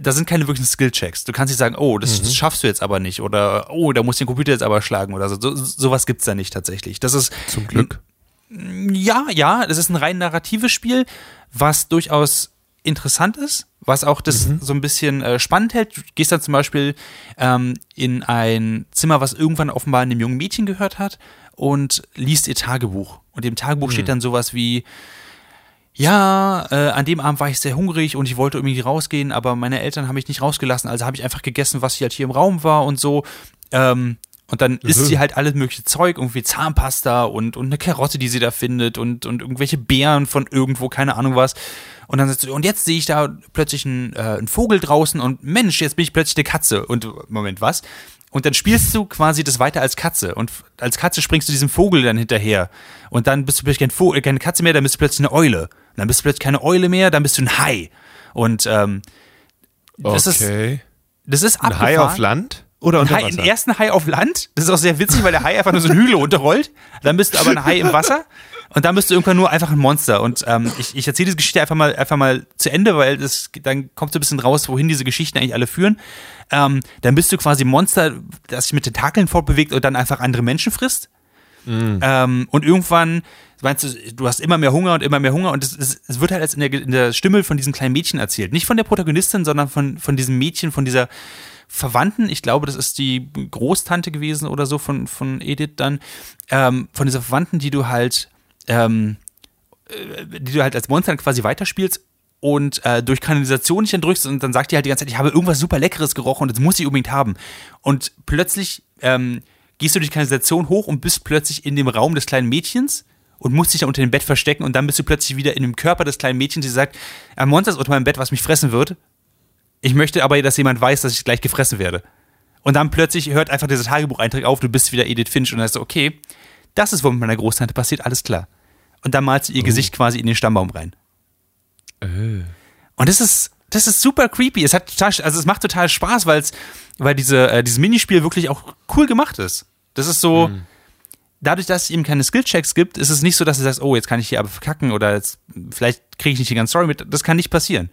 Da sind keine wirklichen Skillchecks. Du kannst nicht sagen, oh, das, das schaffst du jetzt aber nicht oder oh, da musst du den Computer jetzt aber schlagen oder so. so sowas gibt's da nicht tatsächlich. Das ist Zum Glück. ja, ja, das ist ein rein narratives Spiel, was durchaus interessant ist, was auch das so ein bisschen äh, spannend hält. Du gehst dann zum Beispiel ähm, in ein Zimmer, was irgendwann offenbar einem jungen Mädchen gehört hat und liest ihr Tagebuch. Und im Tagebuch steht dann sowas wie, ja, äh, an dem Abend war ich sehr hungrig und ich wollte irgendwie rausgehen, aber meine Eltern haben mich nicht rausgelassen, also habe ich einfach gegessen, was hier halt hier im Raum war und so. Ähm, und dann isst sie halt alles mögliche Zeug, irgendwie Zahnpasta und, und eine Karotte, die sie da findet und, und irgendwelche Beeren von irgendwo, keine Ahnung was. Und dann sie, und jetzt sehe ich da plötzlich einen, äh, einen Vogel draußen und Mensch, jetzt bin ich plötzlich eine Katze. Und Moment, was? Und dann spielst du quasi das weiter als Katze. Und als Katze springst du diesem Vogel dann hinterher. Und dann bist du plötzlich kein Vogel, keine Katze mehr, dann bist du plötzlich eine Eule. Und dann bist du plötzlich keine Eule mehr, dann bist du ein Hai. Und ähm, das ist okay. das ist Ein Hai abgefahren. auf Land oder unter Hai, Wasser? einen ersten Hai auf Land. Das ist auch sehr witzig, weil der Hai einfach nur so einen Hügel runterrollt. Dann bist du aber ein Hai im Wasser. Und dann bist du irgendwann nur einfach ein Monster. Und ähm, ich, ich erzähle diese Geschichte einfach mal, einfach mal zu Ende, weil das, dann kommt so ein bisschen raus, wohin diese Geschichten eigentlich alle führen. Ähm, dann bist du quasi ein Monster, das sich mit Tentakeln fortbewegt und dann einfach andere Menschen frisst. Ähm, und irgendwann meinst du, du hast immer mehr Hunger und immer mehr Hunger und es, es, es wird halt als in der, in der Stimme von diesem kleinen Mädchen erzählt. Nicht von der Protagonistin, sondern von, von diesem Mädchen, von dieser Verwandten. Ich glaube, das ist die Großtante gewesen oder so von, von Edith dann. Ähm, von dieser Verwandten, die du halt, ähm, äh, die du halt als Monster quasi weiterspielst und äh, durch Kanalisation nicht entrückst und dann sagt die halt die ganze Zeit, ich habe irgendwas super Leckeres gerochen und das muss ich unbedingt haben. Und plötzlich ähm, gehst du durch die Kanalisation hoch und bist plötzlich in dem Raum des kleinen Mädchens und musst dich da unter dem Bett verstecken und dann bist du plötzlich wieder in dem Körper des kleinen Mädchens, die sagt, ein Monster ist unter meinem Bett, was mich fressen wird. Ich möchte aber, dass jemand weiß, dass ich gleich gefressen werde. Und dann plötzlich hört einfach dieser Tagebucheintrag auf, du bist wieder Edith Finch und dann ist so, okay, das ist, was mit meiner Großtante passiert, alles klar. Und dann malst du ihr Gesicht quasi in den Stammbaum rein. Und das ist, das ist super creepy. Es hat total, also es macht total Spaß, weil's, weil diese, äh, dieses Minispiel wirklich auch cool gemacht ist. Das ist so, dadurch, dass es eben keine Skillchecks gibt, ist es nicht so, dass du sagst, oh, jetzt kann ich hier aber verkacken oder jetzt, vielleicht kriege ich nicht die ganze Story mit. Das kann nicht passieren.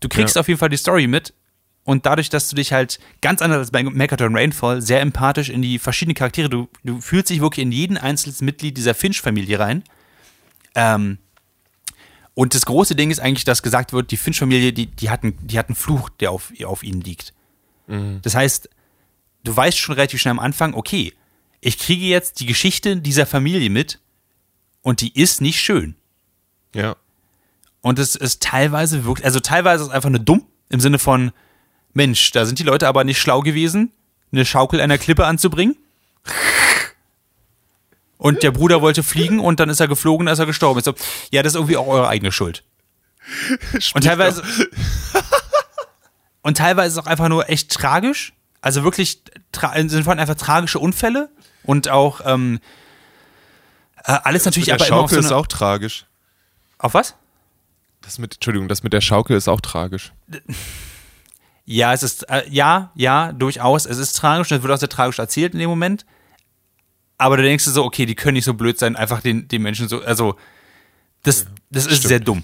Du kriegst Ja. auf jeden Fall die Story mit und dadurch, dass du dich halt ganz anders als bei Mechaton Rainfall sehr empathisch in die verschiedenen Charaktere, du, du fühlst dich wirklich in jeden einzelnen Mitglied dieser Finch-Familie rein. Ähm, und das große Ding ist eigentlich, dass gesagt wird, die Finch-Familie, die, die, hat einen, die hat einen Fluch, der auf, auf ihnen liegt. Das heißt, du weißt schon relativ schnell am Anfang, okay, ich kriege jetzt die Geschichte dieser Familie mit und die ist nicht schön. Ja. Und es ist teilweise wirklich, also teilweise ist es einfach nur dumm, im Sinne von, Mensch, da sind die Leute aber nicht schlau gewesen, eine Schaukel einer Klippe anzubringen. Und der Bruder wollte fliegen und dann ist er geflogen, ist er gestorben. Ich so, ja, das ist irgendwie auch eure eigene Schuld. Und teilweise. <laughs> und teilweise auch einfach nur echt tragisch. Also wirklich Sinne von einfach tragische Unfälle und auch ähm, äh, alles natürlich aber immer auf Schaukel so ist eine, auch tragisch. Auf was? Das mit, Entschuldigung, das mit der Schaukel ist auch tragisch. <laughs> Ja, es ist, äh, ja, ja, durchaus. Es ist tragisch und es wird auch sehr tragisch erzählt in dem Moment. Aber du denkst dir so, okay, die können nicht so blöd sein, einfach den, den Menschen so, also, das, das ist stimmt. sehr dumm.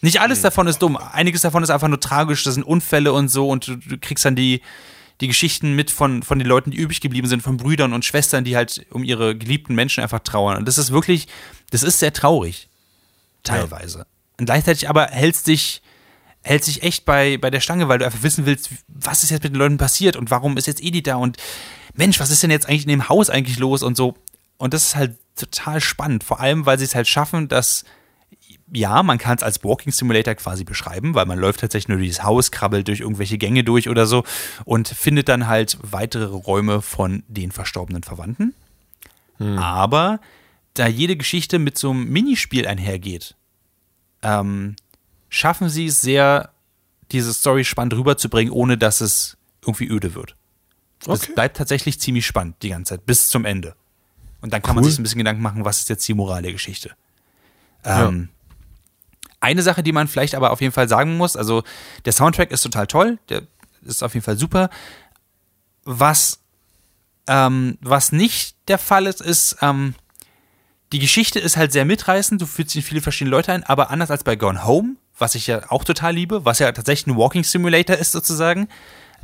Nicht alles davon ist dumm. Einiges davon ist einfach nur tragisch. Das sind Unfälle und so und du, du kriegst dann die, die Geschichten mit von, von den Leuten, die übrig geblieben sind, von Brüdern und Schwestern, die halt um ihre geliebten Menschen einfach trauern. Und das ist wirklich, das ist sehr traurig. Teilweise. Und gleichzeitig aber hältst dich, hält sich echt bei, bei der Stange, weil du einfach wissen willst, was ist jetzt mit den Leuten passiert und warum ist jetzt Edith da und Mensch, was ist denn jetzt eigentlich in dem Haus eigentlich los und so. Und das ist halt total spannend, vor allem, weil sie es halt schaffen, dass, ja, man kann es als Walking Simulator quasi beschreiben, weil man läuft tatsächlich nur durch das Haus, krabbelt durch irgendwelche Gänge durch oder so und findet dann halt weitere Räume von den verstorbenen Verwandten. Aber da jede Geschichte mit so einem Minispiel einhergeht, ähm, schaffen sie es sehr, diese Story spannend rüberzubringen, ohne dass es irgendwie öde wird. Es Okay. bleibt tatsächlich ziemlich spannend die ganze Zeit, bis zum Ende. Und dann kann man Cool. sich ein bisschen Gedanken machen, was ist jetzt die Moral der Geschichte. Ähm, Eine Sache, die man vielleicht aber auf jeden Fall sagen muss, also der Soundtrack ist total toll, der ist auf jeden Fall super. Was, ähm, was nicht der Fall ist, ist, ähm, die Geschichte ist halt sehr mitreißend, du fühlst dich in viele verschiedene Leute ein, aber anders als bei Gone Home, was ich ja auch total liebe, was ja tatsächlich ein Walking Simulator ist sozusagen,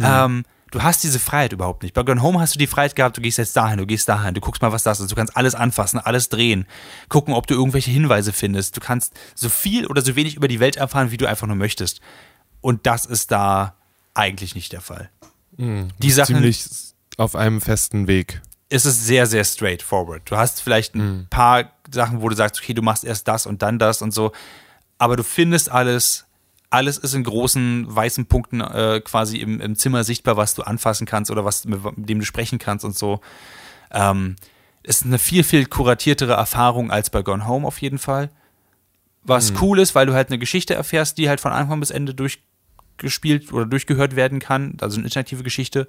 ähm, du hast diese Freiheit überhaupt nicht. Bei Gone Home hast du die Freiheit gehabt, du gehst jetzt dahin, du gehst dahin, du guckst mal, was das ist, du kannst alles anfassen, alles drehen, gucken, ob du irgendwelche Hinweise findest, du kannst so viel oder so wenig über die Welt erfahren, wie du einfach nur möchtest. Und das ist da eigentlich nicht der Fall. Die Sachen, Ziemlich auf einem festen Weg. Ist es sehr, sehr straightforward. Du hast vielleicht ein paar Sachen, wo du sagst, okay, du machst erst das und dann das und so, aber du findest alles, alles ist in großen weißen Punkten äh, quasi im, im Zimmer sichtbar, was du anfassen kannst oder was mit, mit dem du sprechen kannst und so. Ähm, ist eine viel, viel kuratiertere Erfahrung als bei Gone Home auf jeden Fall. Was cool ist, weil du halt eine Geschichte erfährst, die halt von Anfang bis Ende durchgespielt oder durchgehört werden kann, also eine interaktive Geschichte.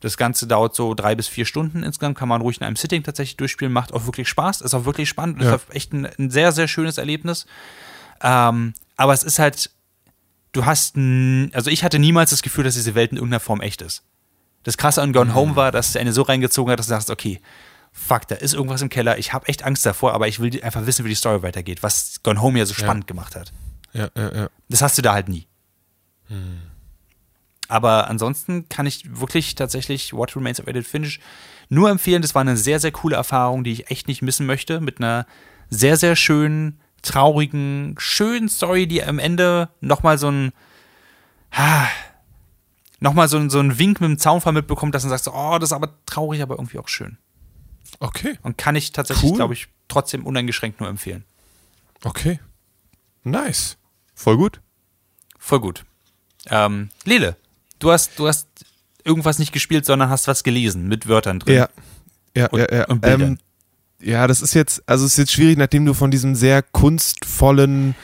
Das Ganze dauert so drei bis vier Stunden insgesamt, kann man ruhig in einem Sitting tatsächlich durchspielen, macht auch wirklich Spaß, ist auch wirklich spannend, Ja. ist auch echt ein, ein sehr, sehr schönes Erlebnis. Ähm, aber es ist halt, du hast, also ich hatte niemals das Gefühl, dass diese Welt in irgendeiner Form echt ist. Das Krasse an Gone Home war, dass eine so reingezogen hat, dass du sagst, okay, fuck, da ist irgendwas im Keller, ich habe echt Angst davor, aber ich will einfach wissen, wie die Story weitergeht, was Gone Home ja so spannend gemacht hat. Ja, ja, ja. Das hast du da halt nie. Aber ansonsten kann ich wirklich tatsächlich What Remains of Edith Finch nur empfehlen. Das war eine sehr, sehr coole Erfahrung, die ich echt nicht missen möchte. Mit einer sehr, sehr schönen, traurigen, schönen Story, die am Ende nochmal so ein. Nochmal so, so einen Wink mit dem Zaunfall mitbekommt, dass man sagt, so, oh, das ist aber traurig, aber irgendwie auch schön. Okay, Und kann ich tatsächlich, Cool. glaube ich, trotzdem uneingeschränkt nur empfehlen. okay. Nice. Voll gut. Voll gut. Ähm, Lele, du hast, du hast irgendwas nicht gespielt, sondern hast was gelesen mit Wörtern drin. Ja. Ja, Und- ja, ja. und. Ähm, ja, das ist jetzt, also es ist jetzt schwierig, nachdem du von diesem sehr kunstvollen,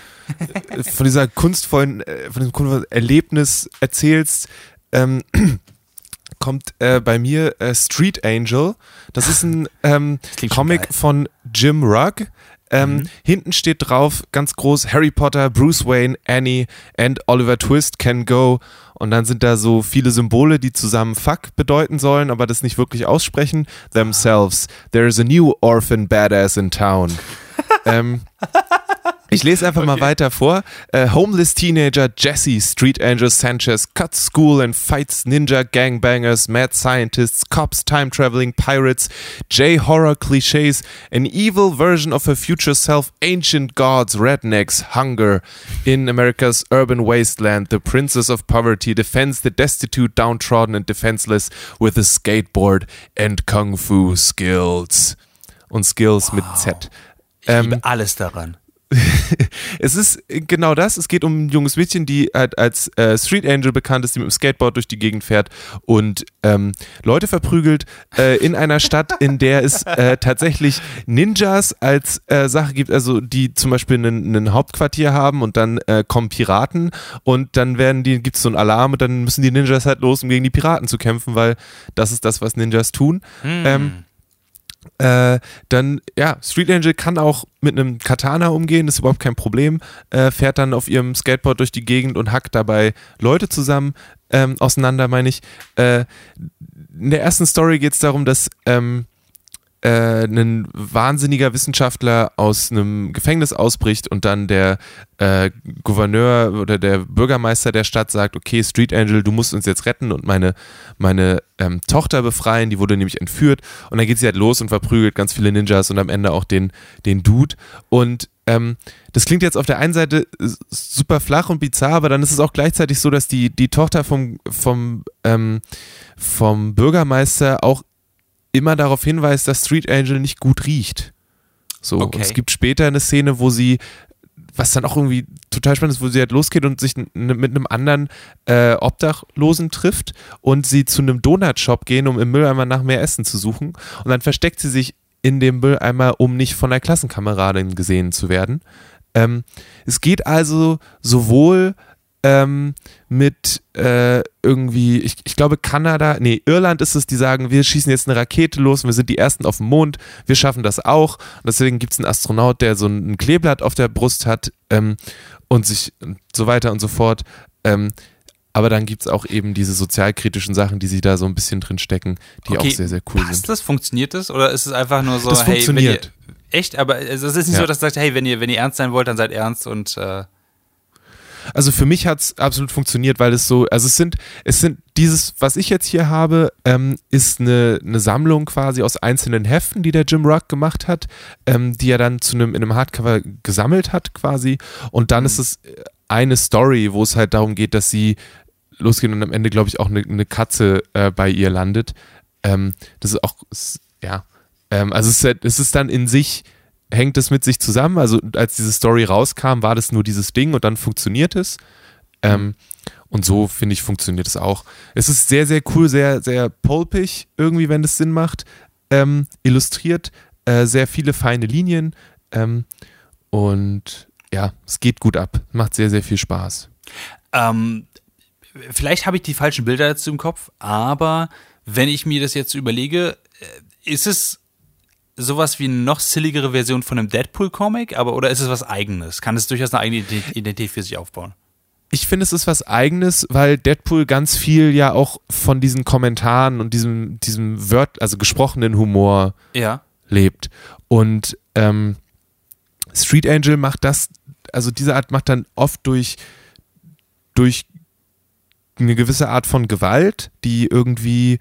äh, von dieser kunstvollen, äh, von diesem kunstvollen Erlebnis erzählst, ähm, kommt äh, bei mir äh, Street Angel. Das ist ein ähm, Comic von Jim Rugg. Ähm, Hinten steht drauf ganz groß Harry Potter, Bruce Wayne, Annie and Oliver Twist can go. Und dann sind da so viele Symbole, die zusammen Fuck bedeuten sollen, aber das nicht wirklich aussprechen. Themselves. There's a new orphan badass in town. <laughs> ähm, ich lese einfach mal weiter vor. Äh, homeless Teenager Jesse Street Angel Sanchez cuts school and fights ninja gangbangers, mad scientists, cops, time traveling pirates, J-horror cliches, an evil version of her future self, ancient gods, rednecks, hunger. In America's urban wasteland, the princess of poverty defends the destitute, downtrodden and defenseless with a skateboard and kung fu skills. Und Skills mit Z. Ich liebe alles daran. <laughs> es ist genau das. Es geht um ein junges Mädchen, die halt als äh, Street Angel bekannt ist, die mit dem Skateboard durch die Gegend fährt und ähm, Leute verprügelt äh, in einer Stadt, in der es äh, tatsächlich Ninjas als äh, Sache gibt, also die zum Beispiel ein Hauptquartier haben und dann äh, kommen Piraten und dann werden die, gibt es so einen Alarm und dann müssen die Ninjas halt los, um gegen die Piraten zu kämpfen, weil das ist das, was Ninjas tun. Hm. Ähm, äh, dann, ja, Street Angel kann auch mit einem Katana umgehen, ist überhaupt kein Problem. Äh, fährt dann auf ihrem Skateboard durch die Gegend und hackt dabei Leute zusammen, ähm, auseinander, meine ich. Äh, in der ersten Story geht es darum, dass ähm, äh, ein wahnsinniger Wissenschaftler aus einem Gefängnis ausbricht und dann der äh, Gouverneur oder der Bürgermeister der Stadt sagt, okay, Street Angel, du musst uns jetzt retten und meine, meine ähm, Tochter befreien, die wurde nämlich entführt. Und dann geht sie halt los und verprügelt ganz viele Ninjas und am Ende auch den, den Dude. Und ähm, das klingt jetzt auf der einen Seite super flach und bizarr, aber dann ist es auch gleichzeitig so, dass die, die Tochter vom, vom, ähm, vom Bürgermeister auch immer darauf hinweist, dass Street Angel nicht gut riecht. So, Okay. und es gibt später eine Szene, wo sie, was dann auch irgendwie total spannend ist, wo sie halt losgeht und sich mit einem anderen äh, Obdachlosen trifft und sie zu einem Donutshop gehen, um im Mülleimer nach mehr Essen zu suchen. Und dann versteckt sie sich in dem Mülleimer, um nicht von der Klassenkameradin gesehen zu werden. Ähm, es geht also sowohl ähm, mit äh, irgendwie, ich, ich glaube Kanada, nee, Irland ist es, die sagen, wir schießen jetzt eine Rakete los und wir sind die Ersten auf dem Mond, wir schaffen das auch. Und deswegen gibt es einen Astronaut, der so ein Kleeblatt auf der Brust hat ähm, und sich und so weiter und so fort. Ähm, aber dann gibt es auch eben diese sozialkritischen Sachen, die sich da so ein bisschen drin stecken, die Okay, auch sehr, sehr cool Passt sind. das? Funktioniert das? Oder ist es einfach nur so, Das hey, funktioniert. Ihr, echt? Aber es ist nicht Ja. so, dass du sagst, hey, wenn ihr, wenn ihr ernst sein wollt, dann seid ernst und äh, Also für mich hat es absolut funktioniert, weil es so, also es sind, es sind dieses, was ich jetzt hier habe, ähm, ist eine, eine Sammlung quasi aus einzelnen Heften, die der Jim Rock gemacht hat, ähm, die er dann zu einem, in einem Hardcover gesammelt hat quasi. Und dann ist es eine Story, wo es halt darum geht, dass sie losgehen und am Ende, glaube ich, auch eine, eine Katze äh, bei ihr landet. Ähm, das ist auch, s- ja, ähm, also es ist, halt- es ist dann in sich, hängt es mit sich zusammen. Also als diese Story rauskam, war das nur dieses Ding und dann funktioniert es. Ähm, und so, finde ich, funktioniert es auch. Es ist sehr, sehr cool, sehr, sehr pulpig irgendwie, wenn es Sinn macht. Ähm, illustriert, äh, sehr viele feine Linien. Ähm, und ja, es geht gut ab. Macht sehr, sehr viel Spaß. Ähm, vielleicht habe ich die falschen Bilder dazu im Kopf, aber wenn ich mir das jetzt überlege, äh, ist es sowas wie eine noch silligere Version von einem Deadpool-Comic, aber oder ist es was eigenes? Kann es durchaus eine eigene Ident- Identität für sich aufbauen? Ich finde, es ist was Eigenes, weil Deadpool ganz viel ja auch von diesen Kommentaren und diesem, diesem Wört, also gesprochenen Humor Ja. lebt. Und ähm, Street Angel macht das, also diese Art macht dann oft durch, durch eine gewisse Art von Gewalt, die irgendwie,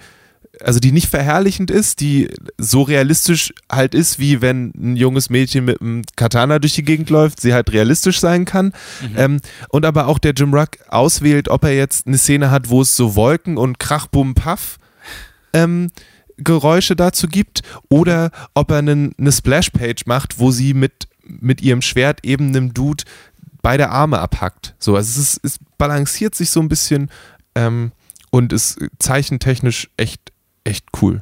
also die nicht verherrlichend ist, die so realistisch halt ist, wie wenn ein junges Mädchen mit einem Katana durch die Gegend läuft, sie halt realistisch sein kann. Ähm, und aber auch der Jim Rock auswählt, ob er jetzt eine Szene hat, wo es so Wolken und Krach, Bum, Paff ähm, Geräusche dazu gibt oder ob er einen, eine Splash-Page macht, wo sie mit, mit ihrem Schwert eben einem Dude beide Arme abhackt. So, also es, ist, es balanciert sich so ein bisschen ähm, und ist zeichentechnisch echt, echt cool.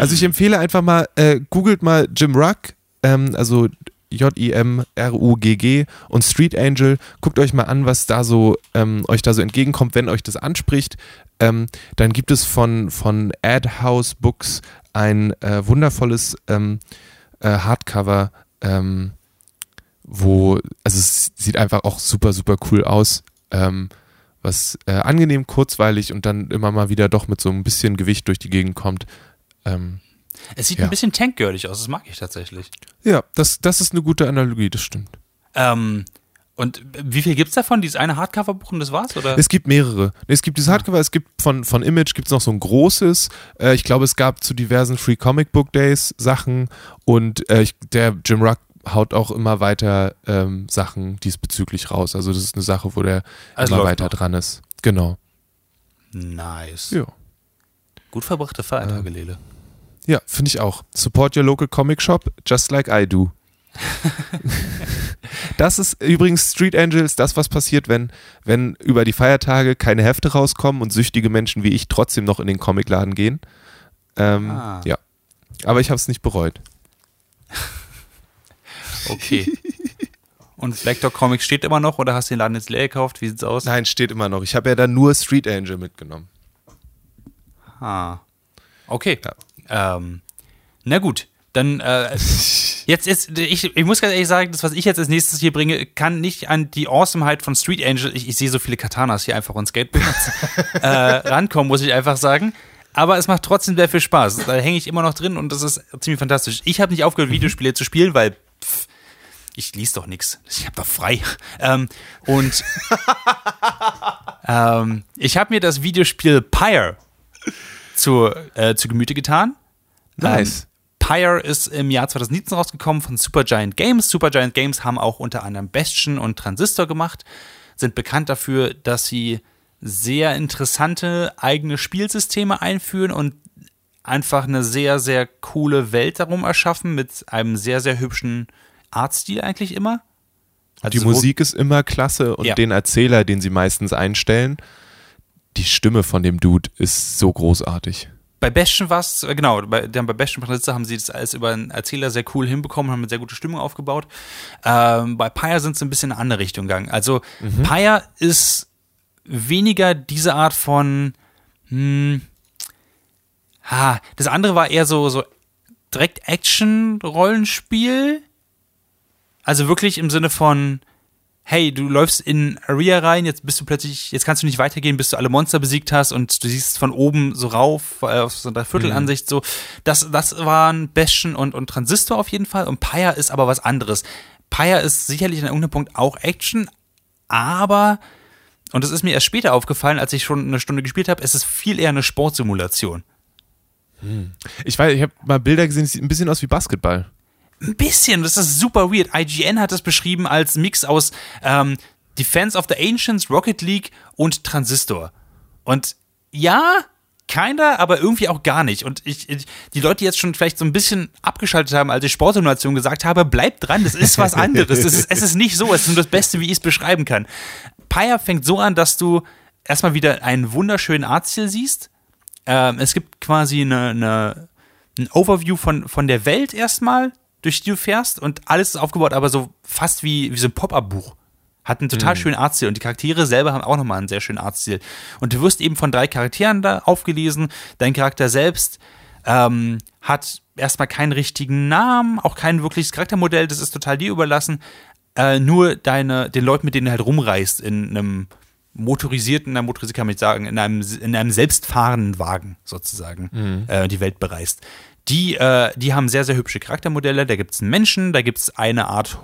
Also ich empfehle einfach mal, äh, googelt mal Jim Ruck, ähm, also J-I-M-R-U-G-G und Street Angel. Guckt euch mal an, was da so ähm, euch da so entgegenkommt, wenn euch das anspricht. Ähm, dann gibt es von, von Ad House Books ein äh, wundervolles ähm, äh, Hardcover, ähm, wo, also es sieht einfach auch super, super cool aus. Was äh, angenehm kurzweilig und dann immer mal wieder doch mit so ein bisschen Gewicht durch die Gegend kommt. Ähm, Es sieht Ja. ein bisschen tankgirlig aus, das mag ich tatsächlich. ja, das, das ist eine gute Analogie, das stimmt. Ähm, und wie viel gibt's davon? Dieses eine Hardcover-Buch und das war's? Oder? Es gibt mehrere. Es gibt dieses Hardcover, es gibt von, von Image gibt es noch so ein großes. Äh, ich glaube, es gab zu diversen Free Comic Book Days Sachen und äh, ich, der Jim Ruck haut auch immer weiter ähm, Sachen diesbezüglich raus. Also das ist eine Sache, wo der Also immer weiter noch. dran ist. Genau. nice. Ja, Gut verbrachte Feiertage, Lele. ja finde ich auch. Support your local comic shop, just like I do. <laughs> Das ist übrigens Street Angels, das, was passiert, wenn, wenn über die Feiertage keine Hefte rauskommen und süchtige Menschen wie ich trotzdem noch in den Comicladen gehen. Ähm, Ah. Ja. Aber ich habe es nicht bereut. Okay. <laughs> Und Black Dog Comics steht immer noch oder hast du den Laden jetzt leer gekauft? Wie sieht's aus? Nein, steht immer noch. Ich habe ja dann nur Street Angel mitgenommen. Ah. Okay. Ähm, na gut, dann äh, <laughs> jetzt ist ich, ich muss ganz ehrlich sagen, das was ich jetzt als nächstes hier bringe, kann nicht an die Awesomeheit von Street Angel. Ich, ich sehe so viele Katanas hier einfach und Skateboards <laughs> äh, rankommen, muss ich einfach sagen. Aber es macht trotzdem sehr viel Spaß. Da hänge ich immer noch drin und das ist ziemlich fantastisch. Ich habe nicht aufgehört, Videospiele zu spielen, weil ich lies doch nichts. Ich habe doch frei. Ähm, und ähm, ich habe mir das Videospiel Pyre zu, äh, zu Gemüte getan. Nice. Ähm, Pyre ist im Jahr 2017 rausgekommen von Supergiant Games. Supergiant Games haben auch unter anderem Bastion und Transistor gemacht, sind bekannt dafür, dass sie sehr interessante eigene Spielsysteme einführen und einfach eine sehr, sehr coole Welt darum erschaffen mit einem sehr, sehr hübschen Artstil eigentlich immer. Also die Musik ist immer klasse und Ja. den Erzähler, den sie meistens einstellen, die Stimme von dem Dude ist so großartig. Bei Bastion war es, genau, bei, bei Bastion Transistor haben sie das alles über einen Erzähler sehr cool hinbekommen, haben eine sehr gute Stimmung aufgebaut. Ähm, bei Pyre sind sie ein bisschen in eine andere Richtung gegangen. Also Pyre ist weniger diese Art von, hm, ha, das andere war eher so, so direkt Action-Rollenspiel. Also wirklich im Sinne von, hey, du läufst in Area rein, jetzt bist du plötzlich, jetzt kannst du nicht weitergehen, bis du alle Monster besiegt hast und du siehst von oben so rauf, äh, auf so einer Viertelansicht so. Das, das waren Bastion und, und Transistor auf jeden Fall und Pyre ist aber was anderes. Pyre ist sicherlich an irgendeinem Punkt auch Action, aber, und das ist mir erst später aufgefallen, als ich schon eine Stunde gespielt habe, es ist viel eher eine Sportsimulation. Ich weiß, ich habe mal Bilder gesehen, es sieht ein bisschen aus wie Basketball. Ein bisschen, das ist super weird. IGN hat das beschrieben als Mix aus ähm, Defense of the Ancients, Rocket League und Transistor. Und ja, keiner, aber irgendwie auch gar nicht. Und ich, ich, die Leute, die jetzt schon vielleicht so ein bisschen abgeschaltet haben, als ich Sportsimulation gesagt habe, bleibt dran, das ist was anderes. es, ist, es ist nicht so, es ist nur das Beste, wie ich es beschreiben kann. Pyre fängt so an, dass du erstmal wieder einen wunderschönen Artstil siehst. Ähm, es gibt quasi eine, eine, ein Overview von, von der Welt erstmal, durch die du fährst und alles ist aufgebaut, aber so fast wie, wie so ein Pop-Up-Buch. Hat einen total schönen Artstil und die Charaktere selber haben auch nochmal einen sehr schönen Artstil. Und du wirst eben von drei Charakteren da aufgelesen. Dein Charakter selbst ähm, hat erstmal keinen richtigen Namen, auch kein wirkliches Charaktermodell, das ist total dir überlassen. Äh, nur deine, den Leuten, mit denen du halt rumreist, in einem motorisierten, na, motorisiert kann man nicht sagen, in einem, in einem selbstfahrenden Wagen sozusagen äh, die Welt bereist. Die, äh, die haben sehr, sehr hübsche Charaktermodelle. Da gibt es einen Menschen, da gibt es eine Art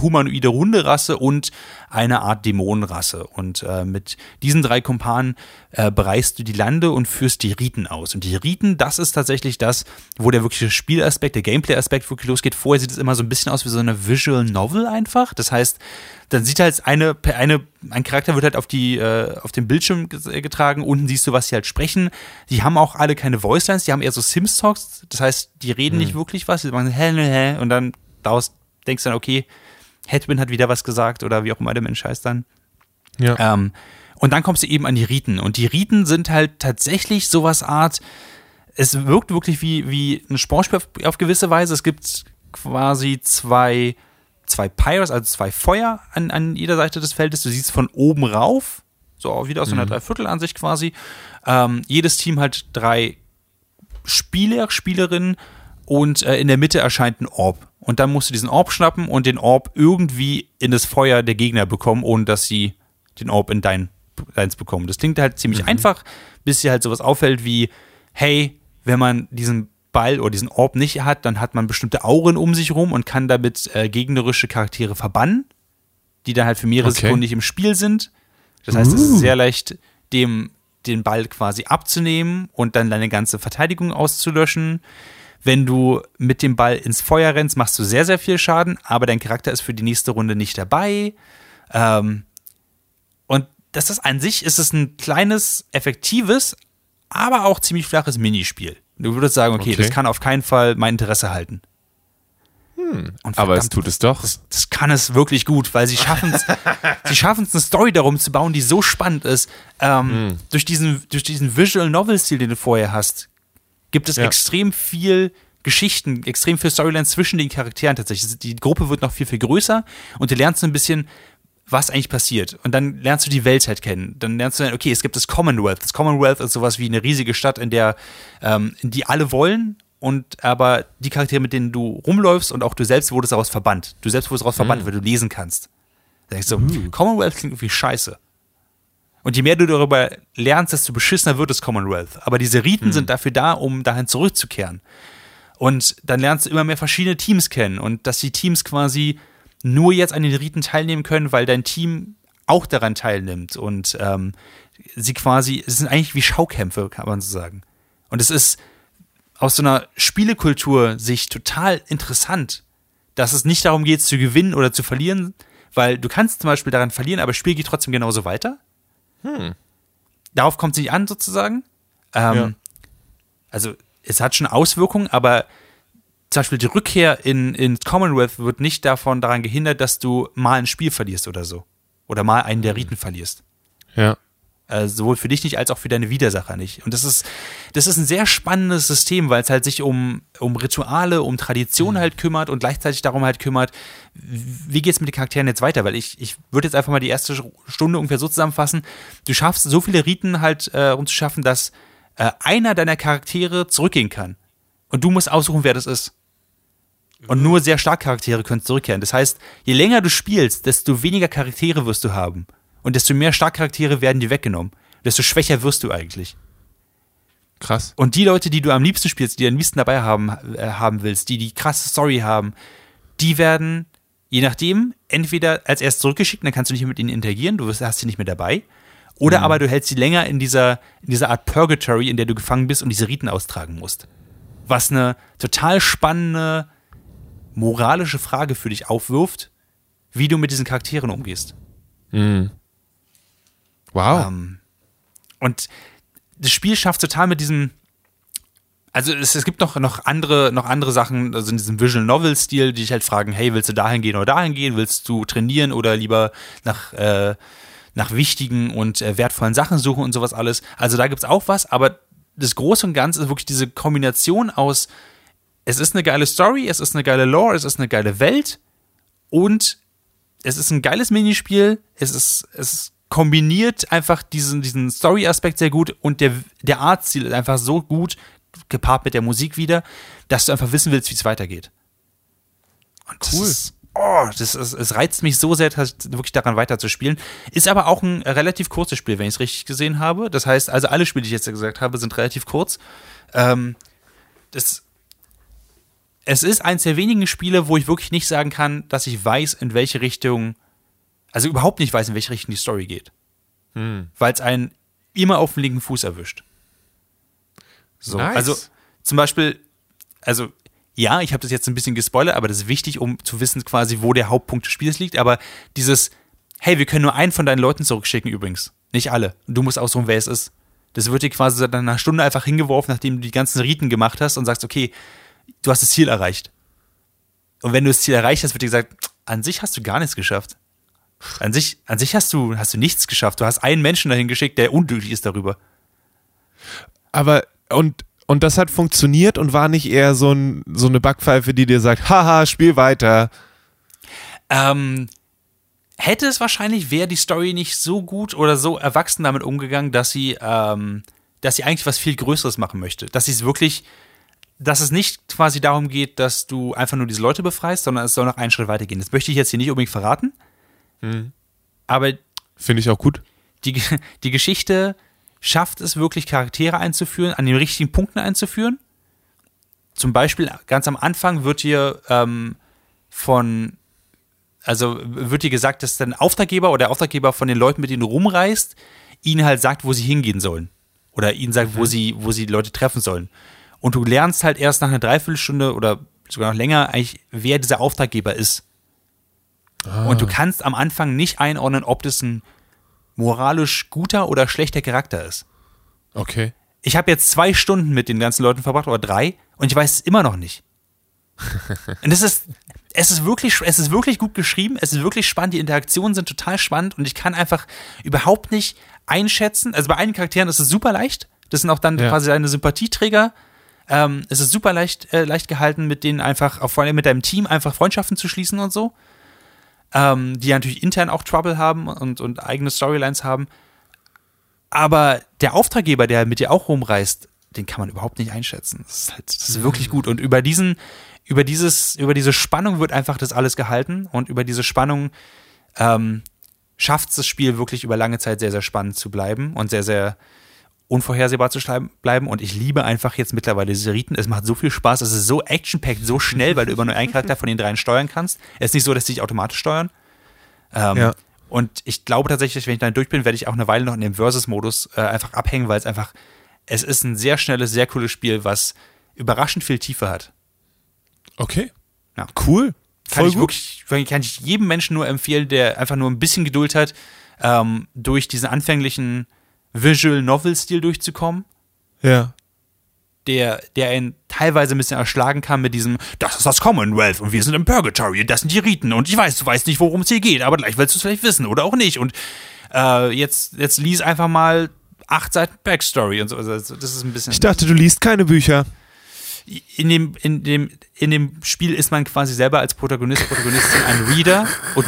humanoide Hunderasse und eine Art Dämonenrasse. Und äh, mit diesen drei Kumpanen äh, bereist du die Lande und führst die Riten aus. Und die Riten, das ist tatsächlich das, wo der wirkliche Spielaspekt, der Gameplay-Aspekt wirklich losgeht. Vorher sieht es immer so ein bisschen aus wie so eine Visual Novel einfach. Das heißt, dann sieht halt eine, eine, ein Charakter wird halt auf die, äh, auf den Bildschirm ge- getragen, unten siehst du, was sie halt sprechen. Die haben auch alle keine Voicelines, die haben eher so Sims-Talks, das heißt, die reden nicht wirklich was, die machen hä, hä, hä, und dann daraus denkst du dann, okay, Hedwin hat wieder was gesagt oder wie auch immer der Mensch heißt dann. Ja. Ähm, und dann kommst du eben an die Riten. Und die Riten sind halt tatsächlich sowas Art, es wirkt wirklich wie, wie ein Sportspiel auf, auf gewisse Weise. Es gibt quasi zwei, zwei Pyres, also zwei Feuer an, an jeder Seite des Feldes. Du siehst von oben rauf, so wieder aus so einer Dreiviertelansicht quasi. Ähm, jedes Team hat drei Spieler, Spielerinnen und äh, in der Mitte erscheint ein Orb. Und dann musst du diesen Orb schnappen und den Orb irgendwie in das Feuer der Gegner bekommen, ohne dass sie den Orb in dein, deins bekommen. Das klingt halt ziemlich einfach, bis dir halt sowas auffällt wie, hey, wenn man diesen Ball oder diesen Orb nicht hat, dann hat man bestimmte Auren um sich rum und kann damit äh, gegnerische Charaktere verbannen, die dann halt für mehrere Okay. Sekunden nicht im Spiel sind. Das heißt, es ist sehr leicht, dem den Ball quasi abzunehmen und dann deine ganze Verteidigung auszulöschen. Wenn du mit dem Ball ins Feuer rennst, machst du sehr, sehr viel Schaden, aber dein Charakter ist für die nächste Runde nicht dabei. Ähm, und das ist an sich ist es ein kleines, effektives, aber auch ziemlich flaches Minispiel. Du würdest sagen, okay, Okay. das kann auf keinen Fall mein Interesse halten. Und Aber es tut es doch. das, das kann es wirklich gut, weil sie schaffen es, <laughs> sie schaffen es, eine Story darum zu bauen, die so spannend ist. Ähm, durch, diesen, durch diesen Visual Novel-Stil, den du vorher hast, gibt es Ja. extrem viel Geschichten, extrem viel Storyline zwischen den Charakteren tatsächlich. Die Gruppe wird noch viel, viel größer und du lernst ein bisschen, was eigentlich passiert. Und dann lernst du die Welt halt kennen. Dann lernst du, okay, es gibt das Commonwealth. Das Commonwealth ist sowas wie eine riesige Stadt, in der, ähm, in die alle wollen und aber die Charaktere, mit denen du rumläufst und auch du selbst wurdest daraus verbannt. Du selbst wurdest daraus verbannt, weil du lesen kannst. Da denkst du, Commonwealth klingt irgendwie scheiße. Und je mehr du darüber lernst, desto beschissener wird das Commonwealth. Aber diese Riten sind dafür da, um dahin zurückzukehren. Und dann lernst du immer mehr verschiedene Teams kennen und dass die Teams quasi nur jetzt an den Riten teilnehmen können, weil dein Team auch daran teilnimmt und ähm, sie quasi, es sind eigentlich wie Schaukämpfe, kann man so sagen. Und es ist aus so einer Spielekultur sich total interessant, dass es nicht darum geht, zu gewinnen oder zu verlieren, weil du kannst zum Beispiel daran verlieren, aber das Spiel geht trotzdem genauso weiter. Darauf kommt es nicht an, sozusagen. Ähm, Ja. Also, es hat schon Auswirkungen, aber zum Beispiel die Rückkehr in, in Commonwealth wird nicht davon daran gehindert, dass du mal ein Spiel verlierst oder so. Oder mal einen der Riten verlierst. Ja. Äh, sowohl für dich nicht als auch für deine Widersacher nicht. Und das ist, das ist ein sehr spannendes System, weil es halt sich um, um Rituale, um Tradition halt kümmert und gleichzeitig darum halt kümmert, wie geht's mit den Charakteren jetzt weiter? Weil ich, ich würde jetzt einfach mal die erste Stunde ungefähr so zusammenfassen. Du schaffst so viele Riten halt äh, umzuschaffen, dass äh, einer deiner Charaktere zurückgehen kann. Und du musst aussuchen, wer das ist. Und nur sehr starke Charaktere können zurückkehren. Das heißt, je länger du spielst, desto weniger Charaktere wirst du haben. Und desto mehr Starkcharaktere werden dir weggenommen. Desto schwächer wirst du eigentlich. Krass. Und die Leute, die du am liebsten spielst, die du am liebsten dabei haben, äh, haben willst, die die krasse Story haben, die werden, je nachdem, entweder als erst zurückgeschickt, dann kannst du nicht mehr mit ihnen interagieren, du hast sie nicht mehr dabei. Oder aber du hältst sie länger in dieser, in dieser Art Purgatory, in der du gefangen bist und diese Riten austragen musst. Was eine total spannende moralische Frage für dich aufwirft, wie du mit diesen Charakteren umgehst. Wow. Ähm, und das Spiel schafft total mit diesem. Also es, es gibt noch, noch, andere, noch andere Sachen, also in diesem Visual Novel-Stil, die dich halt fragen, hey, willst du dahin gehen oder dahin gehen? Willst du trainieren oder lieber nach, äh, nach wichtigen und äh, wertvollen Sachen suchen und sowas alles? Also da gibt's auch was, aber das Große und Ganze ist wirklich diese Kombination aus, es ist eine geile Story, es ist eine geile Lore, es ist eine geile Welt und es ist ein geiles Minispiel, es ist, es kombiniert einfach diesen, diesen Story-Aspekt sehr gut und der, der Artstil ist einfach so gut, gepaart mit der Musik wieder, dass du einfach wissen willst, wie es weitergeht. Und das Cool. Ist, oh, das ist, es reizt mich so sehr, wirklich daran weiterzuspielen. Ist aber auch ein relativ kurzes Spiel, wenn ich es richtig gesehen habe. Das heißt, also alle Spiele, die ich jetzt gesagt habe, sind relativ kurz. Ähm, das, es ist eins der wenigen Spiele, wo ich wirklich nicht sagen kann, dass ich weiß, in welche Richtung, also überhaupt nicht weiß, in welche Richtung die Story geht. Weil es einen immer auf den linken Fuß erwischt. So, Nice. also zum Beispiel, also ja, ich habe das jetzt ein bisschen gespoilert, aber das ist wichtig, um zu wissen quasi, wo der Hauptpunkt des Spiels liegt. Aber dieses, hey, wir können nur einen von deinen Leuten zurückschicken übrigens, nicht alle. Und du musst aussuchen, wer es ist. Das wird dir quasi seit einer Stunde einfach hingeworfen, nachdem du die ganzen Riten gemacht hast und sagst, okay, du hast das Ziel erreicht. Und wenn du das Ziel erreicht hast, wird dir gesagt, an sich hast du gar nichts geschafft. An sich, an sich hast du, hast du nichts geschafft. Du hast einen Menschen dahin geschickt, der unglücklich ist darüber. Aber und und das hat funktioniert und war nicht eher so, ein, so eine Backpfeife, die dir sagt, haha, spiel weiter. Ähm, hätte es wahrscheinlich, wäre die Story nicht so gut oder so erwachsen damit umgegangen, dass sie, ähm, dass sie eigentlich was viel Größeres machen möchte. Dass sie es wirklich, dass es nicht quasi darum geht, dass du einfach nur diese Leute befreist, sondern es soll noch einen Schritt weitergehen. Das möchte ich jetzt hier nicht unbedingt verraten. Aber Finde ich auch gut. die, die Geschichte schafft es wirklich, Charaktere einzuführen, an den richtigen Punkten einzuführen. Zum Beispiel ganz am Anfang wird hier ähm, von, also wird dir gesagt, dass dein Auftraggeber oder der Auftraggeber von den Leuten, mit denen du rumreist, ihnen halt sagt, wo sie hingehen sollen. Oder ihnen sagt, wo sie, wo sie die Leute treffen sollen. Und du lernst halt erst nach einer Dreiviertelstunde oder sogar noch länger eigentlich, wer dieser Auftraggeber ist. Und du kannst am Anfang nicht einordnen, ob das ein moralisch guter oder schlechter Charakter ist. Okay. Ich habe jetzt zwei Stunden mit den ganzen Leuten verbracht oder drei und ich weiß es immer noch nicht. <laughs> Und es ist, es ist wirklich, es ist wirklich gut geschrieben, es ist wirklich spannend, die Interaktionen sind total spannend und ich kann einfach überhaupt nicht einschätzen. Also bei einigen Charakteren ist es super leicht. Das sind auch dann Ja. quasi deine Sympathieträger. Ähm, es ist super leicht, äh, leicht gehalten, mit denen einfach, vor allem mit deinem Team, einfach Freundschaften zu schließen und so. Ähm, die natürlich intern auch Trouble haben und, und eigene Storylines haben. Aber der Auftraggeber, der mit dir auch rumreist, den kann man überhaupt nicht einschätzen. Das ist, halt, das ist wirklich gut. Und über diesen, über dieses, über diese Spannung wird einfach das alles gehalten und über diese Spannung ähm, schafft es das Spiel wirklich über lange Zeit sehr, sehr spannend zu bleiben und sehr, sehr unvorhersehbar zu bleiben. Und ich liebe einfach jetzt mittlerweile diese Riten. Es macht so viel Spaß. Es ist so action-packed, so schnell, weil du über nur einen Charakter von den dreien steuern kannst. Es ist nicht so, dass die sich automatisch steuern. Ähm, Ja. Und ich glaube tatsächlich, wenn ich dann durch bin, werde ich auch eine Weile noch in dem Versus-Modus äh, einfach abhängen, weil es einfach, es ist ein sehr schnelles, sehr cooles Spiel, was überraschend viel Tiefe hat. Okay. Ja. Cool. Kann Voll ich gut. wirklich, kann ich jedem Menschen nur empfehlen, der einfach nur ein bisschen Geduld hat, ähm, durch diesen anfänglichen Visual Novel-Stil durchzukommen, Ja. der, der einen teilweise ein bisschen erschlagen kann mit diesem, das ist das Commonwealth und wir sind im Purgatory, das sind die Riten und ich weiß, du weißt nicht, worum es hier geht, aber gleich willst du es vielleicht wissen oder auch nicht. Und äh, jetzt, jetzt lies einfach mal acht Seiten Backstory und so. Also das ist ein bisschen. Ich dachte, du liest keine Bücher. in dem, in dem, in dem Spiel ist man quasi selber als Protagonist, Protagonistin ein Reader und